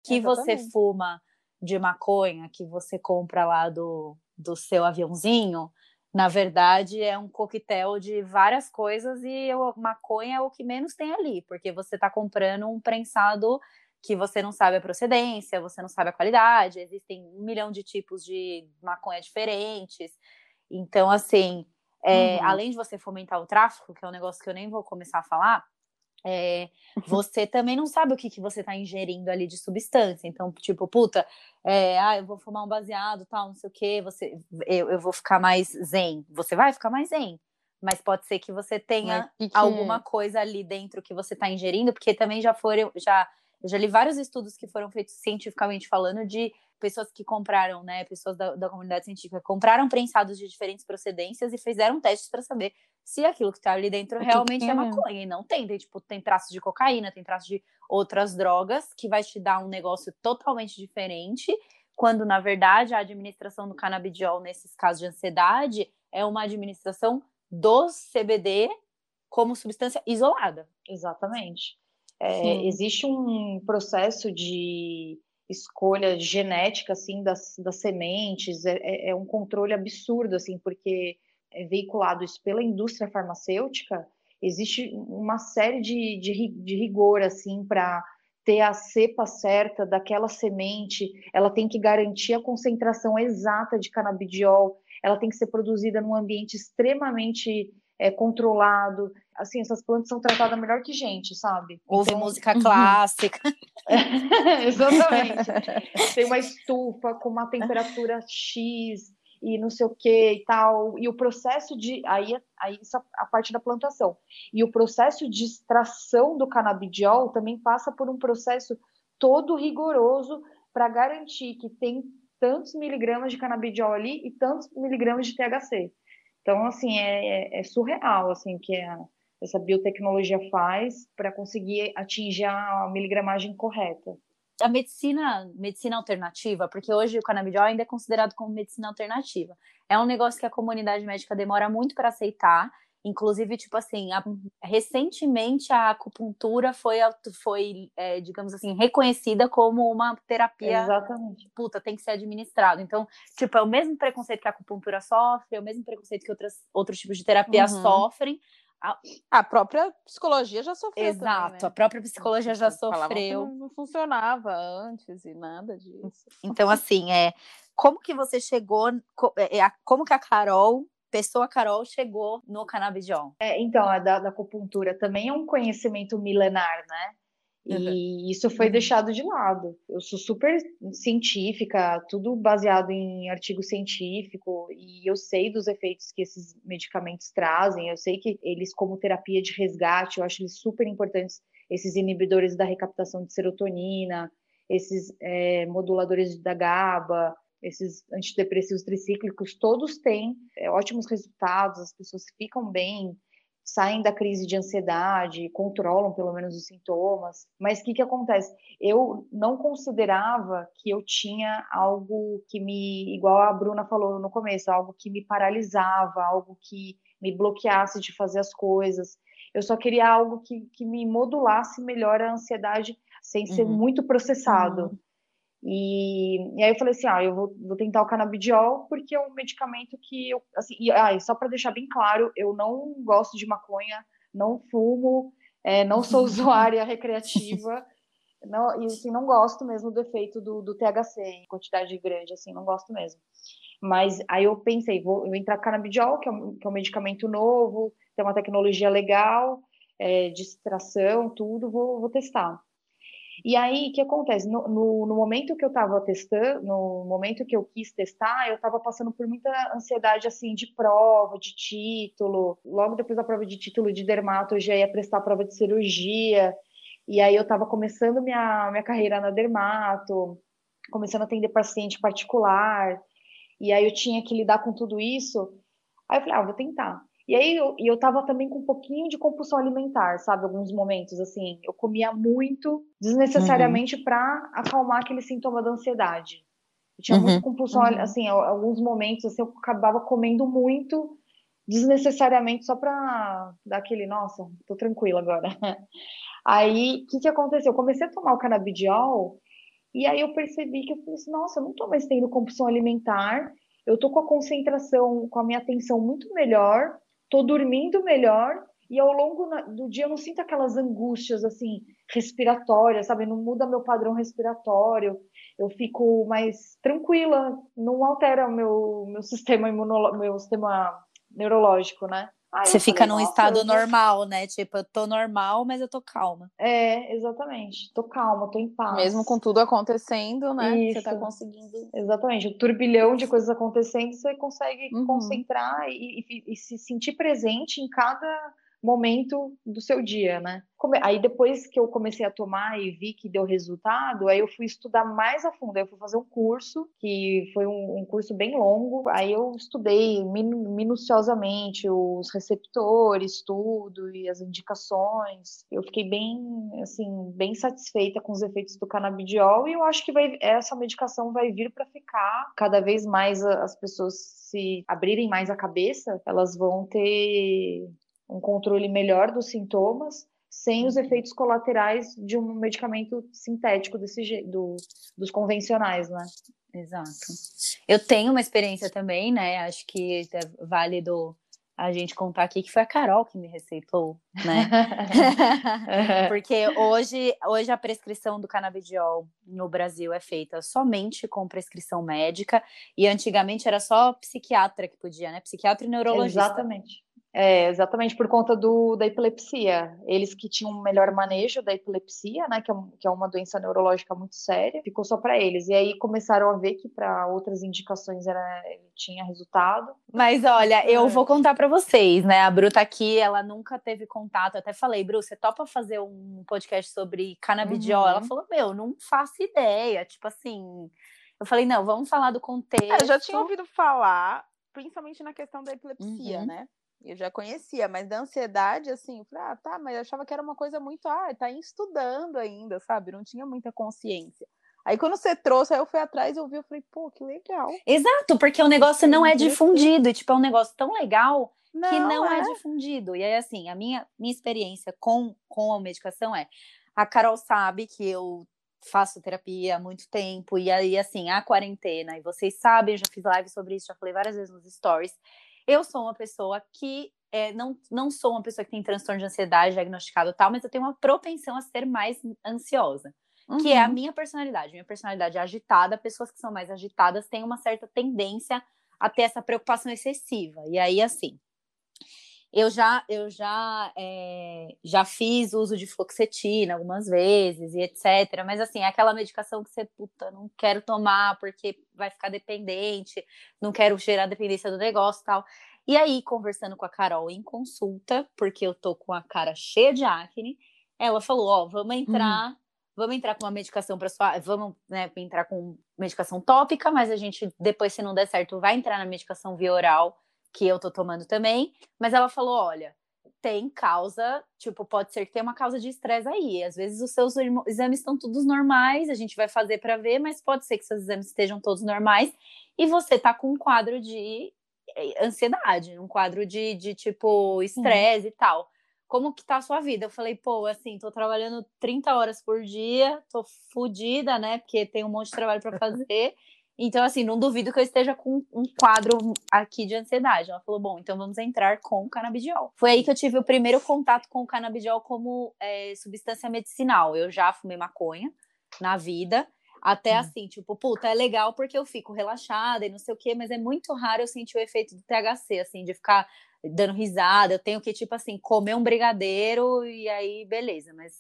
que você fuma de maconha, que você compra lá do, do seu aviãozinho, na verdade é um coquetel de várias coisas e a maconha é o que menos tem ali, porque você está comprando um prensado que você não sabe a procedência, você não sabe a qualidade, existem um milhão de tipos de maconha diferentes. Então, assim, é, Uhum. além de você fomentar o tráfico, que é um negócio que eu nem vou começar a falar, é, você também não sabe o que, que você está ingerindo ali de substância. Então, tipo, puta, é, ah, eu vou fumar um baseado, tal, não sei o quê, você, eu, eu vou ficar mais zen. Você vai ficar mais zen. Mas pode ser que você tenha que que- alguma coisa ali dentro que você está ingerindo, porque também já foram, já, eu já li vários estudos que foram feitos cientificamente falando de pessoas que compraram, né, pessoas da, da comunidade científica, compraram prensados de diferentes procedências e fizeram testes para saber se aquilo que está ali dentro O realmente é é. maconha. E não tem, tem, tipo, tem traços de cocaína, tem traços de outras drogas, que vai te dar um negócio totalmente diferente, quando, na verdade, a administração do canabidiol, nesses casos de ansiedade, é uma administração do CBD como substância isolada. Exatamente. É, existe um processo de escolha genética assim das, das sementes, é- é, é um controle absurdo assim, porque é veiculado isso pela indústria farmacêutica, existe uma série de, de, de rigor assim para ter a cepa certa daquela semente, ela tem que garantir a concentração exata de canabidiol, ela tem que ser produzida num ambiente extremamente é, controlado. Assim, essas plantas são tratadas melhor que gente, sabe? Ouve então... música clássica. Exatamente. Tem uma estufa com uma temperatura X e não sei o que e tal. E o processo de. Aí, aí isso a parte da plantação. E o processo de extração do canabidiol também passa por um processo todo rigoroso para garantir que tem tantos miligramas de canabidiol ali e tantos miligramas de THC. Então, assim, é, é, é surreal, assim, que a, essa biotecnologia faz para conseguir atingir a miligramagem correta. A medicina, medicina alternativa, porque hoje o canabidiol ainda é considerado como medicina alternativa. É um negócio que a comunidade médica demora muito para aceitar, Inclusive, tipo assim, a, recentemente a acupuntura foi, foi é, digamos assim, reconhecida como uma terapia. Exatamente. Puta, tem que ser administrado. Então, tipo, é o mesmo preconceito que a acupuntura sofre, é o mesmo preconceito que outras, outros tipos de terapia uhum. sofrem. A... a... própria psicologia já sofreu. Exato, também, né? a própria psicologia já sofreu. Não funcionava antes e nada disso. Então, assim, é como que você chegou, é, é, como que a Carol pessoa Carol chegou no canabidiol? É, então, a da, da acupuntura também é um conhecimento milenar, né? E uhum. isso foi uhum. deixado de lado. Eu sou super científica, tudo baseado em artigo científico, e eu sei dos efeitos que esses medicamentos trazem. Eu sei que eles, como terapia de resgate, eu acho eles super importantes. Esses inibidores da recaptação de serotonina, esses é, moduladores da GABA, esses antidepressivos tricíclicos, todos têm é, ótimos resultados, as pessoas ficam bem, saem da crise de ansiedade, controlam pelo menos os sintomas. Mas o que, que acontece? Eu não considerava que eu tinha algo que me, igual a Bruna falou no começo, algo que me paralisava, algo que me bloqueasse de fazer as coisas. Eu só queria algo que, que me modulasse melhor a ansiedade sem ser uhum. muito processado. Uhum. E, e, aí eu falei assim, ah, eu vou, vou, tentar o canabidiol porque é um medicamento que eu, assim, e, ah, só para deixar bem claro, eu não gosto de maconha, não fumo, é, não sou usuária recreativa, não, e assim, não gosto mesmo do efeito do, do THC em quantidade grande, assim, não gosto mesmo. Mas aí eu pensei, vou eu entrar canabidiol, que é, um, que é um medicamento novo, tem uma tecnologia legal, é, de extração, tudo, vou, vou testar. E aí, o que acontece? No, no, no momento que eu estava testando, no momento que eu quis testar, eu estava passando por muita ansiedade, assim, de prova, de título. Logo depois da prova de título de dermato, eu já ia prestar a prova de cirurgia. E aí eu estava começando minha, minha carreira na dermato, começando a atender paciente particular. E aí eu tinha que lidar com tudo isso. Aí eu falei, ah, vou tentar. E aí eu, eu tava também com um pouquinho de compulsão alimentar, sabe? Alguns momentos, assim, eu comia muito desnecessariamente uhum. para acalmar aquele sintoma da ansiedade. Eu tinha uhum. muita compulsão, uhum. assim, alguns momentos, assim, eu acabava comendo muito desnecessariamente só para dar aquele, nossa, tô tranquila agora. Aí, o que que aconteceu? Eu comecei a tomar o canabidiol e aí eu percebi que eu falei assim, nossa, eu não tô mais tendo compulsão alimentar, eu tô com a concentração, com a minha atenção muito melhor, tô dormindo melhor e ao longo do dia eu não sinto aquelas angústias assim respiratórias, sabe? Não muda meu padrão respiratório. Eu fico mais tranquila, não altera o meu meu sistema imunológico, meu sistema neurológico, né? Aí Você fica falei, num estado normal, né? Tipo, eu tô normal, mas eu tô calma. É, exatamente. Tô calma, tô em paz. Mesmo com tudo acontecendo, né? Isso. Você tá conseguindo. Exatamente. O turbilhão de coisas acontecendo, você consegue uhum. concentrar e, e, e se sentir presente em cada momento do seu dia, né? Aí depois que eu comecei a tomar e vi que deu resultado, aí eu fui estudar mais a fundo. Aí eu fui fazer um curso, que foi um, um curso bem longo. Aí eu estudei minuciosamente os receptores, tudo e as indicações. Eu fiquei bem, assim, bem satisfeita com os efeitos do canabidiol e eu acho que vai, essa medicação vai vir para ficar. Cada vez mais as pessoas se abrirem mais a cabeça, elas vão ter um controle melhor dos sintomas sem os efeitos colaterais de um medicamento sintético desse do, dos convencionais, né? Exato. Eu tenho uma experiência também, né? Acho que é válido a gente contar aqui que foi a Carol que me receitou, né? Porque hoje, hoje a prescrição do canabidiol no Brasil é feita somente com prescrição médica e antigamente era só psiquiatra que podia, né? Psiquiatra e neurologista. Exatamente. É, exatamente por conta do, da epilepsia. Eles que tinham um melhor manejo da epilepsia, né, que é, que é uma doença neurológica muito séria, ficou só para eles. E aí começaram a ver que para outras indicações era, tinha resultado. Mas olha, eu é. vou contar para vocês, né? A Bru tá aqui, ela nunca teve contato. Eu até falei, Bru, você topa fazer um podcast sobre canabidiol? Uhum. Ela falou, meu, não faço ideia. Tipo assim. Eu falei, não, vamos falar do contexto. É, eu já tinha ouvido falar, principalmente na questão da epilepsia, uhum. né? Eu já conhecia, mas da ansiedade, assim, eu falei, ah, tá, mas eu achava que era uma coisa muito, ah, tá estudando ainda, sabe? Não tinha muita consciência. Aí quando você trouxe, aí eu fui atrás e ouvi, eu falei, pô, que legal. Exato, porque o negócio não é difundido, e, tipo, é um negócio tão legal não, que não é. é. difundido. E aí, assim, a minha, minha experiência com, com a medicação é, a Carol sabe que eu faço terapia há muito tempo, e aí, assim, a quarentena, e vocês sabem, eu já fiz live sobre isso, já falei várias vezes nos stories, eu sou uma pessoa que é, não, não sou uma pessoa que tem transtorno de ansiedade diagnosticado e tal, mas eu tenho uma propensão a ser mais ansiosa. Uhum. Que é a uhum. minha personalidade. Minha personalidade é agitada, pessoas que são mais agitadas têm uma certa tendência a ter essa preocupação excessiva. E aí, assim, eu já, eu já, é, já fiz uso de fluoxetina algumas vezes e etc. Mas assim, é aquela medicação que você, puta, não quero tomar porque vai ficar dependente, não quero gerar dependência do negócio e tal. E aí, conversando com a Carol em consulta, porque eu tô com a cara cheia de acne, ela falou: Ó, oh, vamos entrar. Hum. Vamos entrar com uma medicação para sua. Vamos né, entrar com medicação tópica, mas a gente, depois, se não der certo, vai entrar na medicação via oral que eu tô tomando também, mas ela falou: olha, tem causa, tipo, pode ser que tenha uma causa de estresse aí. Às vezes os seus exames estão todos normais, a gente vai fazer para ver, mas pode ser que seus exames estejam todos normais e você tá com um quadro de eh, ansiedade, um quadro de, de tipo estresse uhum. e tal. Como que tá a sua vida? Eu falei, pô, assim, tô trabalhando 30 horas por dia, tô fodida, né? Porque tem um monte de trabalho para fazer. Então, assim, não duvido que eu esteja com um quadro aqui de ansiedade. Ela falou: bom, então vamos entrar com o canabidiol. Foi aí que eu tive o primeiro contato com o canabidiol como é, substância medicinal. Eu já fumei maconha na vida. Até hum. assim, tipo, puta, é legal porque eu fico relaxada e não sei o quê, mas é muito raro eu sentir o efeito do THC, assim, de ficar dando risada. Eu tenho que, tipo assim, comer um brigadeiro e aí, beleza, mas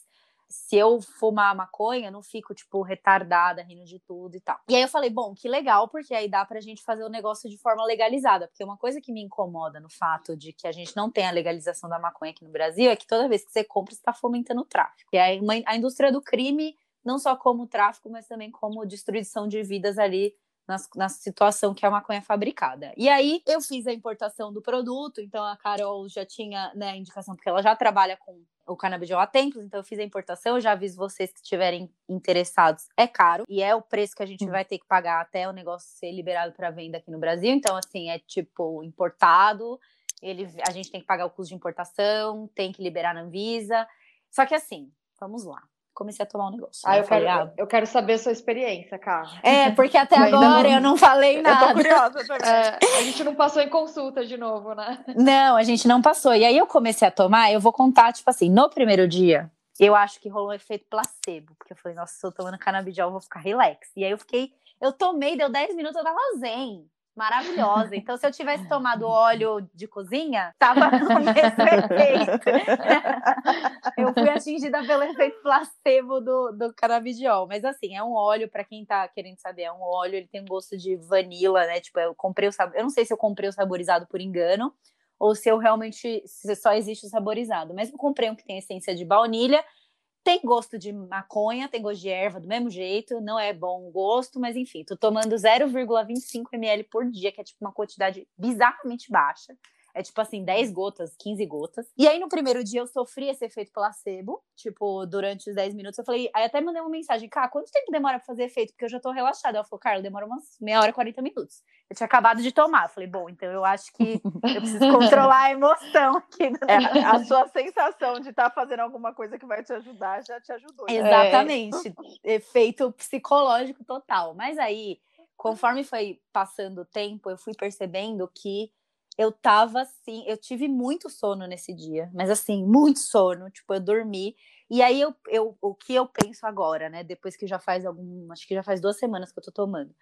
se eu fumar maconha, não fico, tipo, retardada, rindo de tudo e tal. E aí eu falei, bom, que legal, porque aí dá pra gente fazer o negócio de forma legalizada. Porque uma coisa que me incomoda no fato de que a gente não tem a legalização da maconha aqui no Brasil é que toda vez que você compra, você tá fomentando o tráfico. E aí a indústria do crime, não só como tráfico, mas também como destruição de vidas ali na, na, situação que a maconha é fabricada. E aí eu fiz a importação do produto, então a Carol já tinha né, indicação, porque ela já trabalha com o canabidiol há tempos, então eu fiz a importação, eu já aviso vocês que estiverem interessados, é caro, e é o preço que a gente vai ter que pagar até o negócio ser liberado para venda aqui no Brasil, então assim, é tipo importado, ele, a gente tem que pagar o custo de importação, tem que liberar na Anvisa, só que assim, vamos lá, comecei a tomar um negócio. Ah, eu, falei, quero, ah, eu quero saber a sua experiência, cara. É, porque até agora não... eu não falei nada. Eu tô curiosa também. É, a gente não passou em consulta de novo, né? Não, a gente não passou. E aí eu comecei a tomar, eu vou contar, tipo assim, no primeiro dia, eu acho que rolou um efeito placebo, porque eu falei, nossa, se eu tomando canabidiol, eu vou ficar relax. E aí eu fiquei, eu tomei, deu 10 minutos, eu tava zen maravilhosa. Então, se eu tivesse tomado óleo de cozinha, tava no mesmo efeito. eu fui atingida pelo efeito placebo do, do canabidiol. Mas assim, é um óleo, para quem tá querendo saber, é um óleo, ele tem um gosto de vanila, né? Tipo, eu comprei o sabor. Eu não sei se eu comprei o saborizado por engano, ou se eu realmente se só existe o saborizado. Mas eu comprei um que tem essência de baunilha tem gosto de maconha, tem gosto de erva do mesmo jeito, não é bom gosto, mas enfim, tô tomando 0,25 ml por dia, que é tipo uma quantidade bizarramente baixa. É tipo assim, 10 gotas, 15 gotas. E aí no primeiro dia eu sofri esse efeito placebo, tipo, durante os 10 minutos. Eu falei, aí até mandei uma mensagem, cara, quanto tempo demora pra fazer efeito? Porque eu já tô relaxada. Ela falou, Carla, demora umas meia hora, 40 minutos. Eu tinha acabado de tomar. Eu falei, bom, então eu acho que eu preciso controlar a emoção aqui. É, a sua sensação de estar tá fazendo alguma coisa que vai te ajudar já te ajudou. Né? Exatamente. É. Efeito psicológico total. Mas aí, conforme foi passando o tempo, eu fui percebendo que eu tava assim, eu tive muito sono nesse dia, mas assim, muito sono, tipo, eu dormi. E aí eu, eu o que eu penso agora, né, depois que já faz algum, acho que já faz duas semanas que eu tô tomando.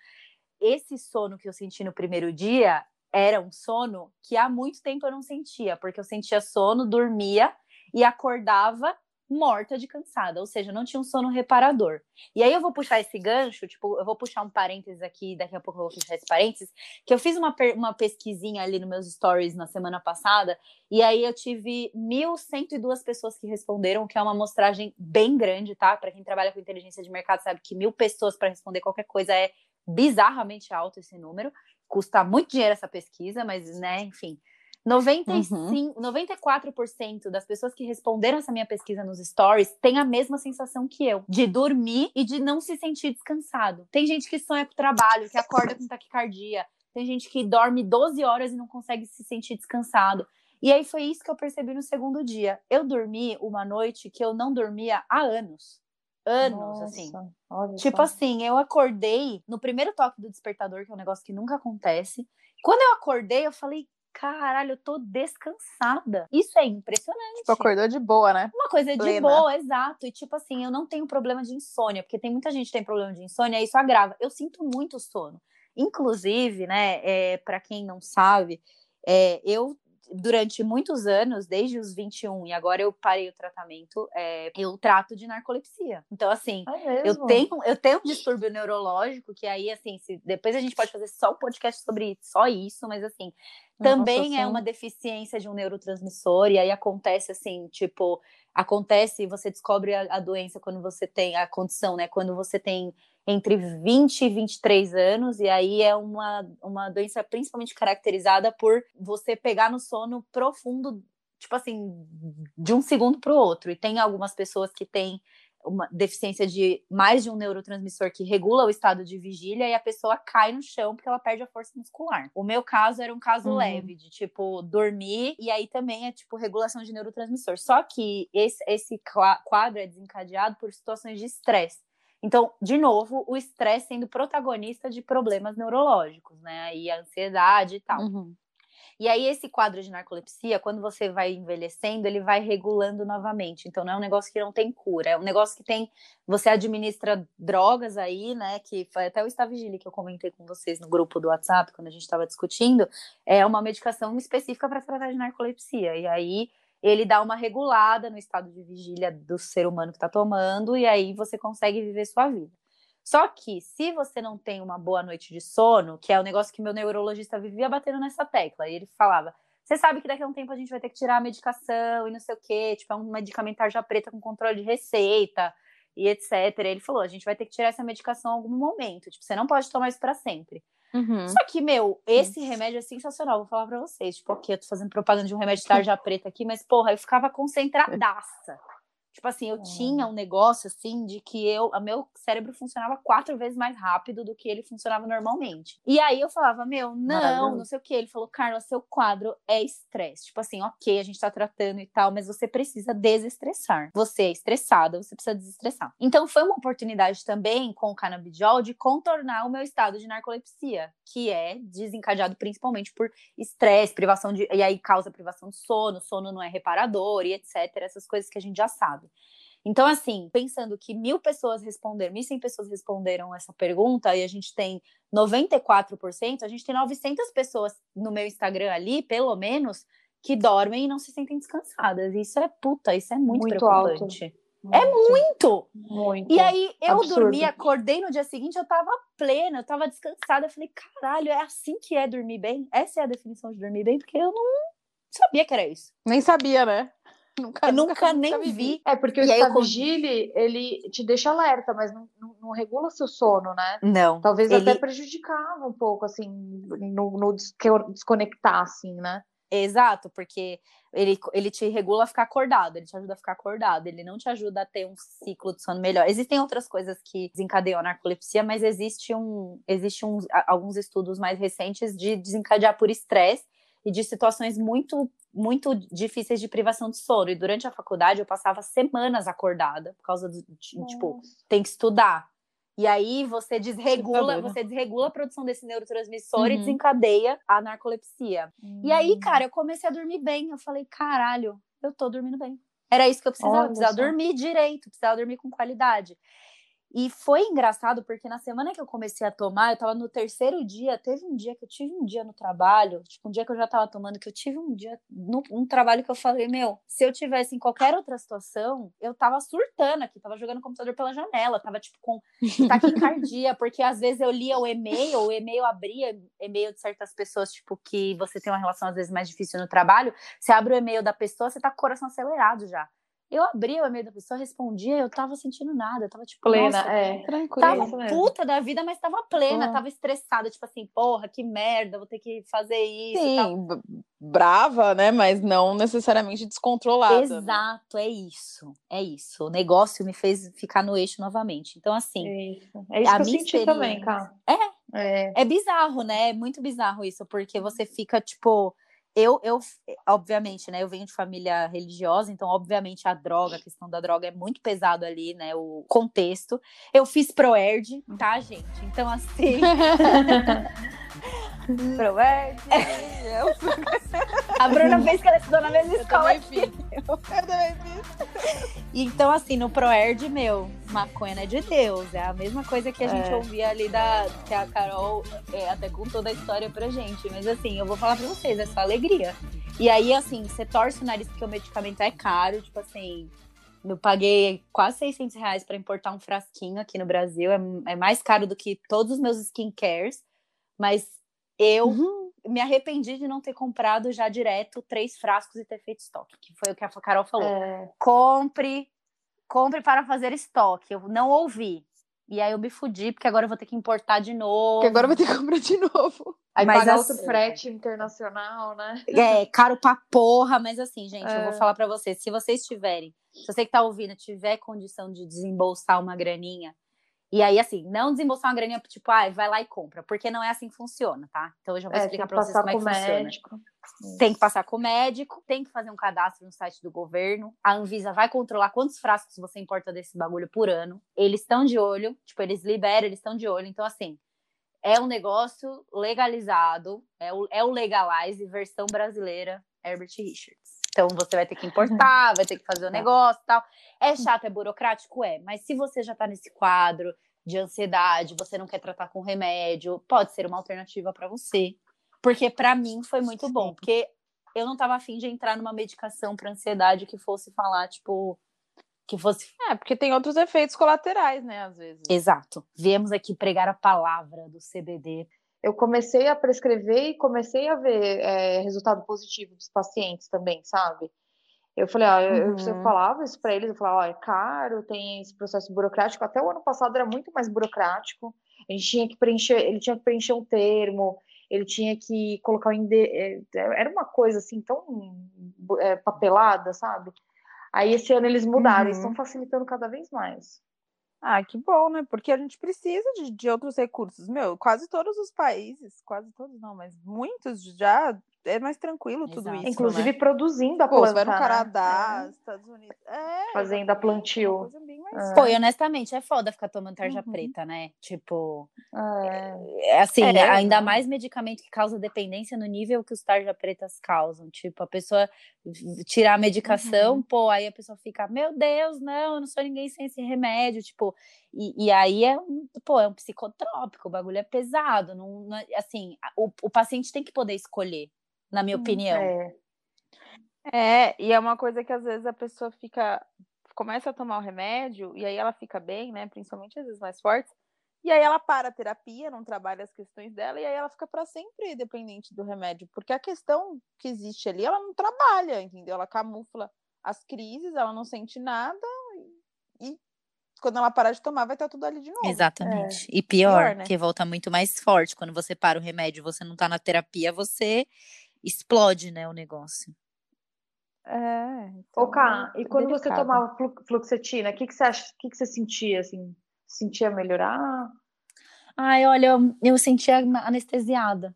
Esse sono que eu senti no primeiro dia era um sono que há muito tempo eu não sentia, porque eu sentia sono, dormia e acordava morta de cansada, ou seja, não tinha um sono reparador. E aí eu vou puxar esse gancho, tipo, eu vou puxar um parênteses aqui, daqui a pouco eu vou fechar esse parênteses, que eu fiz uma, uma pesquisinha ali nos meus stories na semana passada, e aí eu tive 1.102 pessoas que responderam, que é uma amostragem bem grande, tá? Para quem trabalha com inteligência de mercado sabe que mil pessoas para responder qualquer coisa é bizarramente alto esse número. Custa muito dinheiro essa pesquisa, mas, né, enfim. 95, uhum. 94% das pessoas que responderam essa minha pesquisa nos stories têm a mesma sensação que eu, de dormir e de não se sentir descansado. Tem gente que sonha com o trabalho, que acorda com taquicardia, tem gente que dorme 12 horas e não consegue se sentir descansado. E aí foi isso que eu percebi no segundo dia. Eu dormi uma noite que eu não dormia há anos. Anos, Nossa, assim. Tipo só. assim, eu acordei no primeiro toque do despertador, que é um negócio que nunca acontece. Quando eu acordei, eu falei, caralho, eu tô descansada. Isso é impressionante. Tipo, acordou de boa, né? Uma coisa Plena. de boa, exato. E tipo assim, eu não tenho problema de insônia, porque tem muita gente que tem problema de insônia e isso agrava. Eu sinto muito sono. Inclusive, né, é, para quem não sabe, é, eu durante muitos anos, desde os 21, e agora eu parei o tratamento, é, eu trato de narcolepsia. Então, assim, é eu, tenho, eu tenho um distúrbio neurológico, que aí, assim, se, depois a gente pode fazer só um podcast sobre só isso, mas assim, também Nossa, é uma deficiência de um neurotransmissor, e aí acontece assim, tipo, acontece, você descobre a, a doença quando você tem a condição, né? Quando você tem entre 20 e 23 anos, e aí é uma, uma doença principalmente caracterizada por você pegar no sono profundo, tipo assim, de um segundo para o outro. E tem algumas pessoas que têm uma deficiência de mais de um neurotransmissor que regula o estado de vigília e a pessoa cai no chão porque ela perde a força muscular. O meu caso era um caso uhum. leve, de tipo dormir, e aí também é tipo regulação de neurotransmissor. Só que esse, esse quadro é desencadeado por situações de estresse. Então, de novo, o estresse sendo protagonista de problemas neurológicos, né? Aí a ansiedade e tal. Uhum. E aí, esse quadro de narcolepsia, quando você vai envelhecendo, ele vai regulando novamente. Então, não é um negócio que não tem cura, é um negócio que tem. Você administra drogas aí, né? Que foi até o Stavigile que eu comentei com vocês no grupo do WhatsApp, quando a gente estava discutindo. É uma medicação específica para tratar de narcolepsia. E aí, ele dá uma regulada no estado de vigília do ser humano que está tomando, e aí você consegue viver sua vida. Só que, se você não tem uma boa noite de sono, que é o um negócio que meu neurologista vivia batendo nessa tecla, e ele falava: você sabe que daqui a um tempo a gente vai ter que tirar a medicação e não sei o quê, tipo, é um medicamentar já preta com controle de receita e etc. Ele falou: a gente vai ter que tirar essa medicação em algum momento, tipo, você não pode tomar isso para sempre. Uhum. Só que, meu, esse remédio é sensacional, vou falar pra vocês. Tipo, aqui eu tô fazendo propaganda de um remédio de tarja preta aqui, mas, porra, eu ficava concentradaça. Tipo assim, eu tinha um negócio assim de que eu, o meu cérebro funcionava quatro vezes mais rápido do que ele funcionava normalmente. E aí eu falava, meu, não, não sei o que. Ele falou, Carla, seu quadro é estresse. Tipo assim, ok, a gente tá tratando e tal, mas você precisa desestressar. Você é estressada, você precisa desestressar. Então foi uma oportunidade também com o canabidiol de contornar o meu estado de narcolepsia, que é desencadeado principalmente por estresse, privação de. E aí causa privação de sono, sono não é reparador e etc. Essas coisas que a gente já sabe sabe? Então, assim, pensando que mil pessoas responderam, mil cem pessoas responderam essa pergunta e a gente tem 94%, a gente tem 900 pessoas no meu Instagram ali, pelo menos, que dormem e não se sentem descansadas. Isso é puta, isso é muito, muito preocupante. Alto. Muito, é muito. Muito. E aí eu Absurdo. dormi, acordei no dia seguinte, eu tava plena, eu tava descansada. Eu falei, caralho, é assim que é dormir bem? Essa é a definição de dormir bem, porque eu não sabia que era isso. Nem sabia, né? Nunca, eu nunca, nunca nem vi. vi. É, porque o Stabigile, eu... ele te deixa alerta, mas não, não, não, regula seu sono, né? Não. Talvez ele... até prejudicava um pouco, assim, no, no desconectar, assim, né? Exato, porque ele, ele te regula a ficar acordado, ele te ajuda a ficar acordado, ele não te ajuda a ter um ciclo de sono melhor. Existem outras coisas que desencadeiam a narcolepsia, mas existe, um, existe um, alguns estudos mais recentes de desencadear por estresse e de situações muito muito difíceis de privação de sono. E durante a faculdade eu passava semanas acordada por causa do tipo, tem que estudar. E aí você desregula, você desregula a produção desse neurotransmissor uhum. e desencadeia a narcolepsia. Uhum. E aí, hum. cara, eu comecei a dormir bem. Eu falei, caralho, eu tô dormindo bem. Era isso que eu precisava, eu precisava dormir direito, precisava dormir com qualidade. E foi engraçado porque na semana que eu comecei a tomar, eu tava no terceiro dia, teve um dia que eu tive um dia no trabalho, tipo, um dia que eu já tava tomando, que eu tive um dia, no, um trabalho que eu falei, meu, se eu tivesse em qualquer outra situação, eu tava surtando aqui, tava jogando o computador pela janela, tava tipo com taquicardia, porque às vezes eu lia o e-mail, o e-mail abria e-mail de certas pessoas, tipo, que você tem uma relação às vezes mais difícil no trabalho, você abre o e-mail da pessoa, você tá com o coração acelerado já. Eu abria o e-mail da pessoa, respondia, eu tava sentindo nada, eu tava tipo, plena, é, tranquila. Tava puta da vida, mas tava plena, tava estressada, tipo assim, porra, que merda, vou ter que fazer isso. Sim, brava, né, mas não necessariamente descontrolada. Exato, é isso, é isso. O negócio me fez ficar no eixo novamente. Então, assim, é isso, é isso a que eu senti também, cara. É, é, é bizarro, né? É muito bizarro isso, porque você fica, tipo eu, eu, obviamente, né, eu venho de família religiosa, então, obviamente, a droga, a questão da droga é muito pesado ali, né, o contexto. Eu fiz Proerd, tá, gente? Então, assim... Proerd, A Bruna fez que ela estudou na mesma eu escola fiz. Eu. eu também fiz. Então, assim, no Proerd, meu, maconha é de Deus. É a mesma coisa que a gente é. ouvia ali da. Que a Carol é, até contou da história pra gente. Mas assim, eu vou falar pra vocês, é só alegria. E aí, assim, você torce o nariz porque o medicamento é caro, tipo assim. Eu paguei quase 600 reais para importar um frasquinho aqui no Brasil. É, é, mais caro do que todos os meus skincares. Mas eu uhum. me arrependi de não ter comprado já direto três frascos e ter feito estoque, que foi o que a Carol falou. É... Compre compre para fazer estoque. Eu não ouvi. E aí eu me fudi, porque agora eu vou ter que importar de novo. Porque agora eu vou ter que comprar de novo. Aí mas pagar assim, outro frete internacional, né? É, caro pra porra, mas assim, gente, é. eu vou é. falar para vocês, se vocês tiverem, se você que tá ouvindo tiver condição de desembolsar uma graninha, e aí, assim, não desembolsar uma graninha, tipo, ah, vai lá e compra, porque não é assim que funciona, tá? Então eu já vou é, explicar pra vocês como é que médico. funciona. Tem que passar com o médico, tem que fazer um cadastro no site do governo. A Anvisa vai controlar quantos frascos você importa desse bagulho por ano. Eles estão de olho, tipo, eles liberam, eles estão de olho. Então, assim, é um negócio legalizado, é o, é o Legalize, versão brasileira, Herbert Richards. Então você vai ter que importar, vai ter que fazer o tá. negócio e tal. É chato, é burocrático? É, mas se você já tá nesse quadro de ansiedade, você não quer tratar com remédio, pode ser uma alternativa para você. Porque para mim foi muito bom, porque eu não tava afim de entrar numa medicação para ansiedade que fosse falar, tipo, que fosse. É, porque tem outros efeitos colaterais, né, às vezes. Exato. Viemos aqui pregar a palavra do CBD eu comecei a prescrever e comecei a ver é, resultado positivo dos pacientes também, sabe? Eu falei, ó, eu, uhum. eu falava isso para eles, eu falava, ó, é caro, tem esse processo burocrático. Até o ano passado era muito mais burocrático. A gente tinha que preencher, ele tinha que preencher um termo, ele tinha que colocar o endereço. É, era uma coisa assim tão é, papelada, sabe? Aí esse ano eles mudaram, uhum. estão facilitando cada vez mais. Ah, que bom, né? Porque a gente precisa de, de outros recursos. Meu, quase todos os países, quase todos não, mas muitos já é mais tranquilo tudo Exato. isso. Inclusive né? produzindo a Pô, planta. Pô, vai no Canadá, né? Estados Unidos. É, Fazendo a plantio. É. Pô, e honestamente, é foda ficar tomando tarja uhum. preta, né? Tipo. É. é assim, é, ainda mais medicamento que causa dependência no nível que os tarja pretas causam. Tipo, a pessoa tirar a medicação, uhum. pô, aí a pessoa fica, meu Deus, não, eu não sou ninguém sem esse remédio. Tipo, e, e aí é um, pô, é um psicotrópico, o bagulho é pesado. Não, não assim, o, o paciente tem que poder escolher na minha hum, opinião. É. é, e é uma coisa que às vezes a pessoa fica. começa a tomar o remédio e aí ela fica bem, né? Principalmente às vezes mais fortes. E aí ela para a terapia, não trabalha as questões dela, e aí ela fica para sempre dependente do remédio. Porque a questão que existe ali, ela não trabalha, entendeu? Ela camufla as crises, ela não sente nada, e quando ela parar de tomar, vai estar tudo ali de novo. Exatamente. É. E pior, pior né? que volta muito mais forte. Quando você para o remédio, você não tá na terapia, você explode, né, o negócio. É. Então, Ô, Ká, e quando delicado. você tomava fluoxetina, o que, que você acha, o que, que você sentia, assim? Sentia melhorar? Ai, olha, eu, eu sentia anestesiada.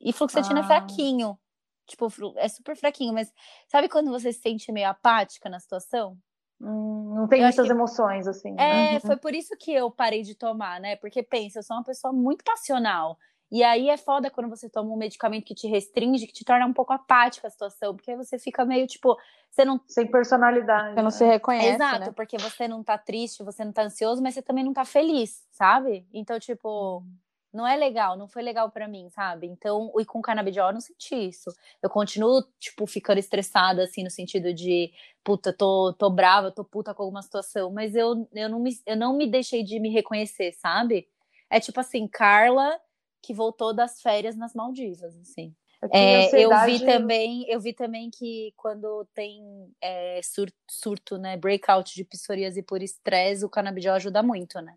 E fluoxetina é ah. é fraquinho. Tipo, é super fraquinho, mas sabe quando você se sente meio apática na situação? Hum, não tem muitas que... emoções, assim. É, né? foi por isso que eu parei de tomar, né? Porque pensa, eu sou uma pessoa muito passional. E aí é foda quando você toma um medicamento que te restringe, que te torna um pouco apática a situação, porque você fica meio tipo, você não sem personalidade, você não né? se reconhece, Exato, né? porque você não tá triste, você não tá ansioso, mas você também não tá feliz, sabe? Então, tipo, não é legal, não foi legal para mim, sabe? Então, e com canabidiol eu não senti isso. Eu continuo, tipo, ficando estressada, assim, no sentido de, puta, tô, tô brava, tô puta com alguma situação, mas eu, eu, não me, eu não me deixei de me reconhecer, sabe? É tipo assim, Carla que voltou das férias nas Maldivas, assim. É, eu vi também, eu vi também que quando tem é, surto, surto, né, breakout de psoríase por estresse, o canabidiol ajuda muito, né?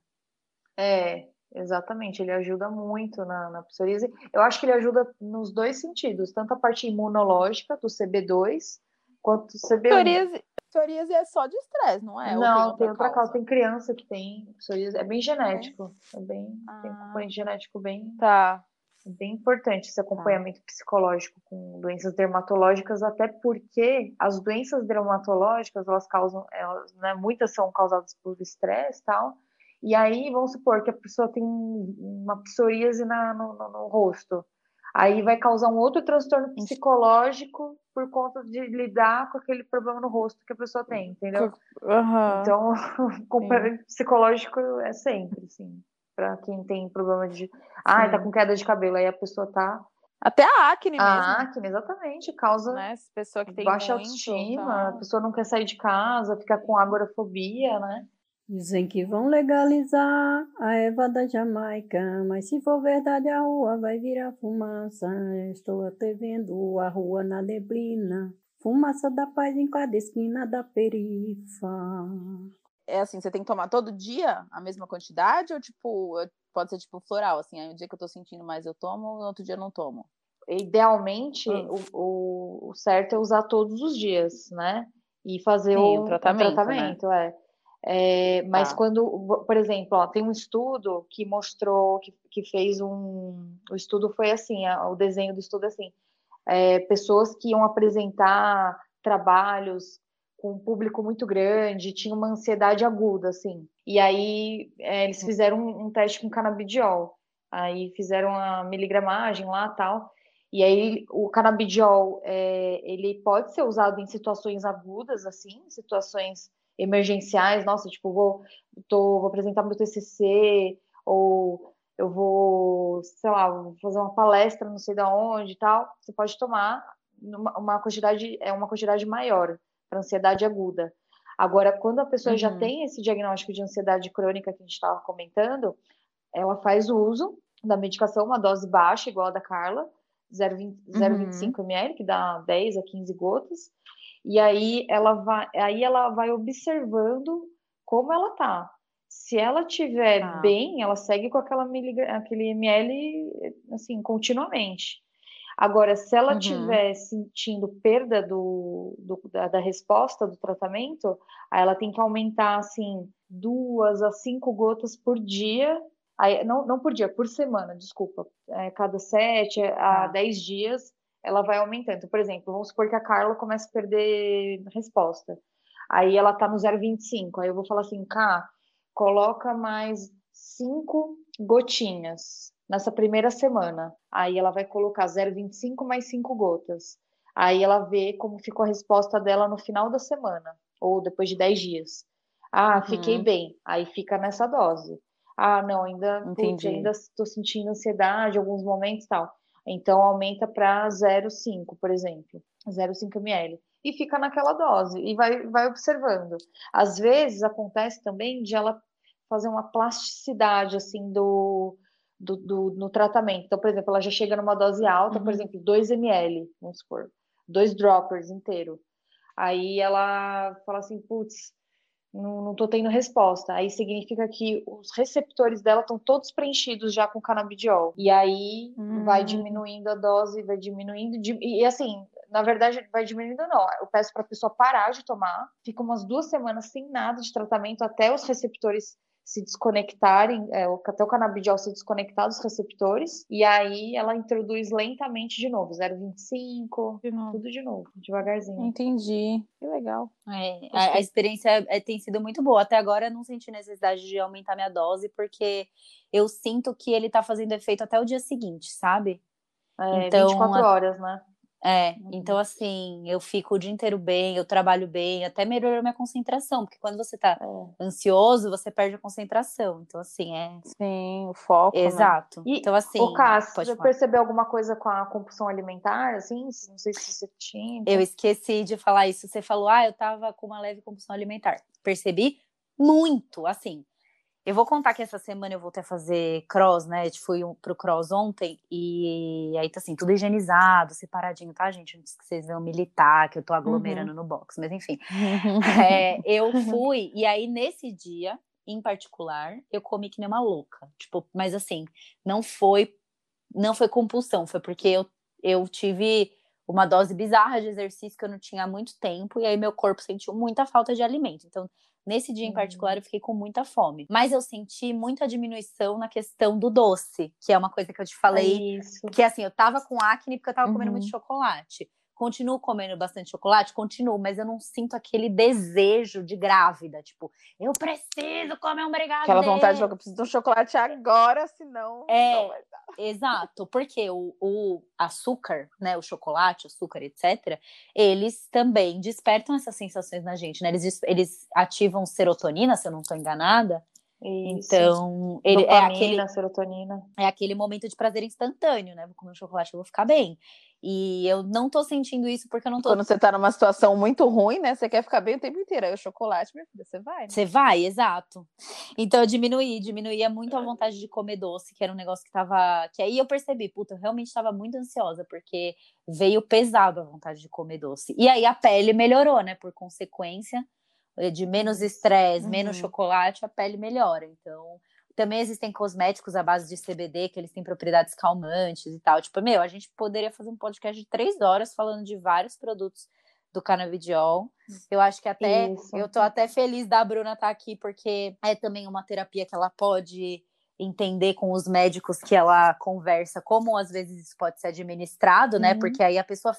É, exatamente, ele ajuda muito na, na psoríase. Eu acho que ele ajuda nos dois sentidos, tanto a parte imunológica do CB2 quanto o CB1. Psoríase, psoríase é só de estresse, não é? Não, tem, tem outra causa. causa. Tem criança que tem psoríase. É bem genético. É, é bem. Ah. Tem um componente genético bem. Tá. É bem importante esse acompanhamento tá. psicológico com doenças dermatológicas, até porque as doenças dermatológicas, elas causam, elas, né, muitas são causadas por estresse e tal, e aí vamos supor que a pessoa tem uma psoríase na, no, no, no rosto, aí vai causar um outro transtorno psicológico por conta de lidar com aquele problema no rosto que a pessoa tem, entendeu? Uhum. Então, o psicológico é sempre, assim, para quem tem problema de. Ah, tá com queda de cabelo, aí a pessoa tá. Até a acne a mesmo. A acne, exatamente, causa né? pessoa que tem baixa muito, autoestima, tá. a pessoa não quer sair de casa, fica com agorafobia, né? Dizem que vão legalizar a Eva da Jamaica, mas se for verdade a rua vai virar fumaça. Estou até vendo a rua na neblina, fumaça da paz em cada esquina da perifa. É assim, você tem que tomar todo dia a mesma quantidade ou tipo, pode ser tipo floral, assim, aí um dia que eu tô sentindo mais eu tomo, no outro dia eu não tomo? Idealmente, hum. o, o, o, certo é usar todos os dias, né? E fazer Sim, o, o tratamento, o tratamento né? é. É, mas tá. quando, por exemplo, ó, tem um estudo que mostrou, que, que fez um. O estudo foi assim, a, o desenho do estudo é assim: é, pessoas que iam apresentar trabalhos com um público muito grande, tinham uma ansiedade aguda, assim. E aí é, eles fizeram um, um, teste com canabidiol. Aí fizeram a miligramagem lá tal. E aí o canabidiol é, ele pode ser usado em situações agudas, assim, situações emergenciais, nossa, tipo, vou, tô, vou apresentar meu TCC, ou eu vou, sei lá, vou fazer uma palestra não sei da onde e tal, você pode tomar uma, uma quantidade, é uma quantidade maior para ansiedade aguda. Agora, quando a pessoa uhum. já tem esse diagnóstico de ansiedade crônica que a gente estava comentando, ela faz o uso da medicação, uma dose baixa, igual a da Carla, 0,25 uhum. ml, que dá 10 a 15 gotas, e aí ela vai, aí ela vai observando como ela tá. Se ela tiver ah. bem, ela segue com aquela miligra aquele ml assim continuamente. Agora, se ela estiver uhum. sentindo perda do, do da, da, resposta do tratamento, aí ela tem que aumentar assim duas a cinco gotas por dia. Aí, não, não por dia, por semana, desculpa. É, cada sete a ah. dez dias ela vai aumentando. Por exemplo, vamos supor que a Carla começa a perder resposta. Aí ela tá no 0,25. Aí eu vou falar assim, Cá, coloca mais cinco gotinhas nessa primeira semana. Aí ela vai colocar 0,25 mais cinco gotas. Aí ela vê como ficou a resposta dela no final da semana, ou depois de 10 dias. Ah, fiquei uhum. bem. Aí fica nessa dose. Ah, não, ainda, putz, ainda estou sentindo ansiedade em alguns momentos tal. Então aumenta para 0,5, por exemplo, 0,5 ml. E fica naquela dose e vai, vai observando. Às vezes acontece também de ela fazer uma plasticidade assim do, do, do no tratamento. Então, por exemplo, ela já chega numa dose alta, uhum. por exemplo, 2 ml, vamos supor, dois droppers inteiro. Aí ela fala assim, putz, não, tô tendo resposta. Aí significa que os receptores dela estão todos preenchidos já com canabidiol. E aí hum. vai diminuindo a dose, vai diminuindo. E assim, na verdade, vai diminuindo não. Eu peço para a pessoa parar de tomar, fica umas duas semanas sem nada de tratamento até os receptores se desconectarem, é, até o canabidiol se desconectar dos receptores, e aí ela introduz lentamente de novo, 0,25, de novo. tudo de novo, devagarzinho. Entendi, que legal. É, a, a, experiência é, tem sido muito boa. Até agora eu não senti necessidade de aumentar minha dose, porque eu sinto que ele tá fazendo efeito até o dia seguinte, sabe? É, então, 24 horas, né? É, uhum. então assim, eu fico o dia inteiro bem, eu trabalho bem, até melhorou minha concentração, porque quando você tá é. ansioso, você perde a concentração. Então, assim, é. Sim, o foco. Né? Exato. Né? então, assim. O Cássio, você falar. percebeu alguma coisa com a compulsão alimentar, assim? Não sei se você tinha. Eu esqueci de falar isso. Você falou, ah, eu tava com uma leve compulsão alimentar. Percebi muito, assim. Eu vou contar que essa semana eu voltei a fazer cross, né? Eu fui pro cross ontem e aí tá assim, tudo higienizado, separadinho, tá, gente? Antes que vocês vão militar, que eu tô aglomerando uhum. no box, mas enfim. é, eu fui, e aí nesse dia, em particular, eu comi que nem uma louca. Tipo, mas assim, não foi não foi compulsão, foi porque eu, eu tive uma dose bizarra de exercício que eu não tinha há muito tempo, e aí meu corpo sentiu muita falta de alimento. Então, Nesse dia em particular, uhum. eu fiquei com muita fome. Mas eu senti muita diminuição na questão do doce, que é uma coisa que eu te falei. Isso. Que assim, eu tava com acne porque eu tava uhum. comendo muito uhum. chocolate. Continuo comendo bastante chocolate? Continuo, mas eu não sinto aquele desejo de grávida. Tipo, eu preciso comer um brigadeiro. Aquela vontade de eu preciso de um chocolate agora, senão. É, não vai dar. exato. Porque o, o açúcar, né, o chocolate, açúcar, etc., eles também despertam essas sensações na gente, né? Eles, eles ativam serotonina, se eu não estou enganada. Isso. Então, ele Dopamina, é aquele serotonina. É aquele momento de prazer instantâneo, né? Vou comer um chocolate, eu vou ficar bem. E eu não tô sentindo isso porque eu não tô. Quando você tá numa situação muito ruim, né? Você quer ficar bem o tempo inteiro. Aí o chocolate, minha filha, você vai. Né? Você vai, exato. Então eu diminuí, diminuía muito a vontade de comer doce, que era um negócio que tava. Que aí eu percebi, puta, eu realmente tava muito ansiosa, porque veio pesado a vontade de comer doce. E aí a pele melhorou, né? Por consequência, de menos estresse, uhum. menos chocolate, a pele melhora. Então também existem cosméticos à base de CBD, que eles têm propriedades calmantes e tal. Tipo, meu, a gente poderia fazer um podcast de três horas falando de vários produtos do canabidiol. Eu acho que até Isso. eu tô até feliz da Bruna estar tá aqui, porque é também uma terapia que ela pode entender com os médicos que ela conversa, como às vezes isso pode ser administrado, né? Uhum. Porque aí a pessoa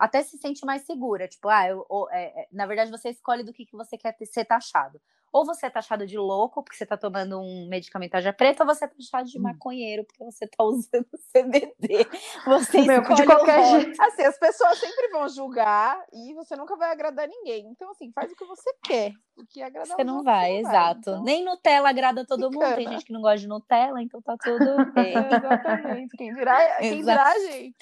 até se sente mais segura. Tipo, ah, eu, é, é, na verdade você escolhe do que, que você quer ser taxado. Ou você é taxado de louco, porque você tá tomando um medicamento já preto, ou você é taxado de hum. maconheiro, porque você tá usando CBD. Você Meu, de qualquer jeito. Assim, as pessoas sempre vão julgar e você nunca vai agradar ninguém. Então, assim, faz o que você quer. Porque agradar Você não vai, exato. Vai, então... Nem Nutella agrada todo mundo. Tem gente que não gosta de Nutella, então tá tudo bem. Exatamente. Quem dirá, quem dirá, gente.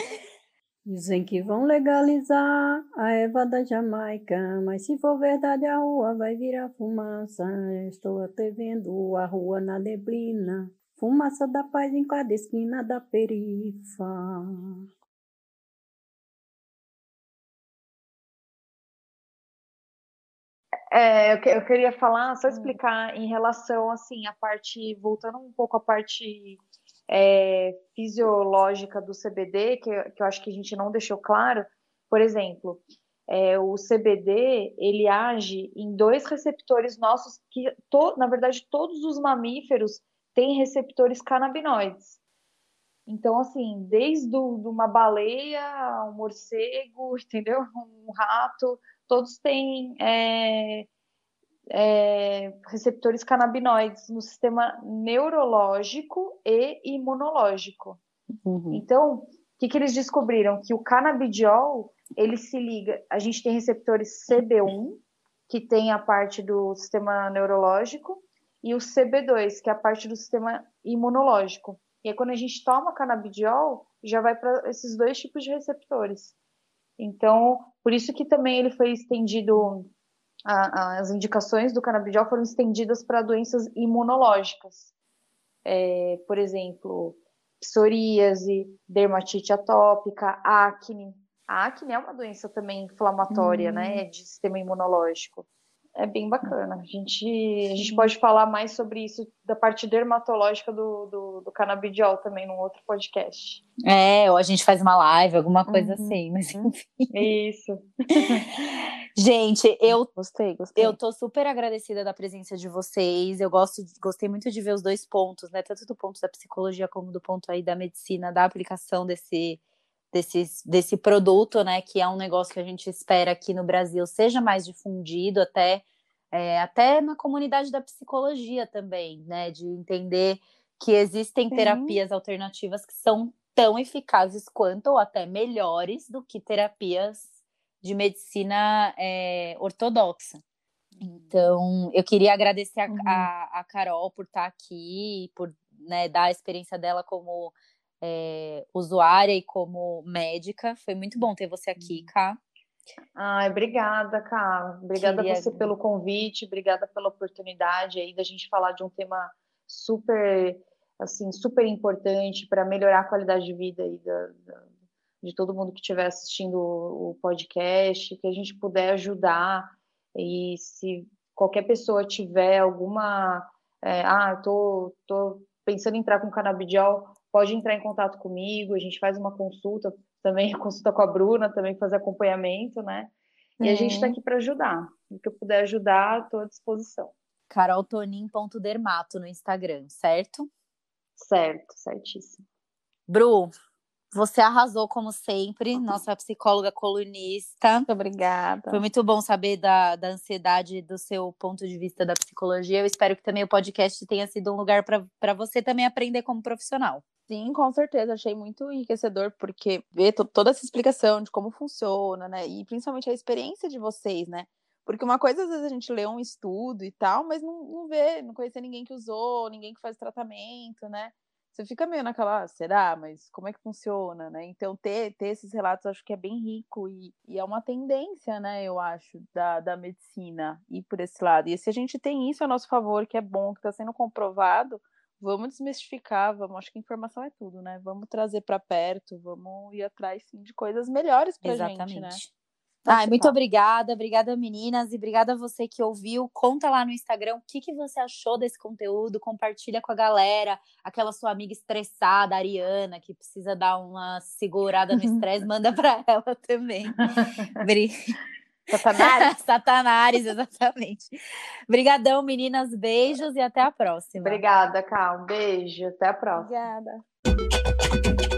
Dizem que vão legalizar a Eva da Jamaica, mas se for verdade a rua vai virar fumaça. Estou até vendo a rua na neblina, fumaça da paz em cada esquina da perifa. É, eu, eu, queria falar, só hum. explicar em relação, assim, a parte, voltando um pouco à parte é, fisiológica do CBD, que, que eu acho que a gente não deixou claro, por exemplo, é, o CBD ele age em dois receptores nossos que, to, na verdade, todos os mamíferos têm receptores canabinoides. Então, assim, desde do, uma baleia, um morcego, entendeu? Um rato, todos têm é, é, receptores canabinoides no sistema neurológico e imunológico. Uhum. Então, o que, que eles descobriram? Que o canabidiol, ele se liga, a gente tem receptores CB1, que tem a parte do sistema neurológico, e o CB2, que é a parte do sistema imunológico. E aí, quando a gente toma canabidiol, já vai para esses dois tipos de receptores. Então, por isso que também ele foi estendido a, as indicações do canabidiol foram estendidas para doenças imunológicas. É, por exemplo, psoríase, dermatite atópica, acne. A acne é uma doença também inflamatória, hum. né, de sistema imunológico. É bem bacana. A gente, a gente pode falar mais sobre isso da parte dermatológica do, do, do canabidiol também num outro podcast. É, ou a gente faz uma live, alguma coisa uhum. assim, mas enfim. Isso. gente, eu gostei, gostei. Eu tô super agradecida da presença de vocês. Eu gosto, gostei muito de ver os dois pontos, né? Tanto do ponto da psicologia como do ponto aí da medicina, da aplicação desse desse, desse produto, né, que é um negócio que a gente espera aqui no Brasil seja mais difundido, até, é, até na comunidade da psicologia também, né, de entender que existem Sim. terapias alternativas que são tão eficazes quanto ou até melhores do que terapias de medicina é, ortodoxa. Então, eu queria agradecer a, uhum. a, a Carol por estar aqui, por né, dar a experiência dela como é, usuária e como médica. Foi muito bom ter você aqui, uhum. Ká. Ai, obrigada, Ká. Obrigada Queria... você pelo convite, obrigada pela oportunidade aí da gente falar de um tema super, assim, super importante para melhorar a qualidade de vida aí da, da, de todo mundo que estiver assistindo o, o podcast, que a gente puder ajudar e se qualquer pessoa tiver alguma, é, ah, tô, tô pensando em entrar com canabidiol, pode entrar em contato comigo, a gente faz uma consulta também, consulta com a Bruna, também fazer acompanhamento, né? E a gente está aqui para ajudar. O que eu puder ajudar, estou à disposição. caroltonin.dermato no Instagram, certo? Certo, certíssimo. Bru, você arrasou como sempre, nossa psicóloga colunista. Muito obrigada. Foi muito bom saber da, da ansiedade do seu ponto de vista da psicologia. Eu espero que também o podcast tenha sido um lugar para você também aprender como profissional. Sim, com certeza. Achei muito enriquecedor, porque ver toda essa explicação de como funciona, né? E principalmente a experiência de vocês, né? Porque uma coisa, às vezes, a gente lê um estudo e tal, mas não, não vê, não conhece ninguém que usou, ninguém que faz tratamento, né? você fica meio naquela, ah, será? Mas como é que funciona, né? Então, ter, ter esses relatos acho que é bem rico e, e é uma tendência, né, eu acho, da, da medicina ir por esse lado. E se a gente tem isso a nosso favor, que é bom, que está sendo comprovado, vamos desmistificar, vamos, acho que informação é tudo, né? Vamos trazer para perto, vamos ir atrás sim, de coisas melhores para gente, né? Ai, muito obrigada, obrigada meninas e obrigada a você que ouviu. Conta lá no Instagram o que, que você achou desse conteúdo, compartilha com a galera, aquela sua amiga estressada, Ariana, que precisa dar uma segurada no estresse, manda para ela também. Satanares. Satanares, exatamente. Obrigadão, meninas, beijos e até a próxima. Obrigada, Cal, um beijo, até a próxima. Obrigada.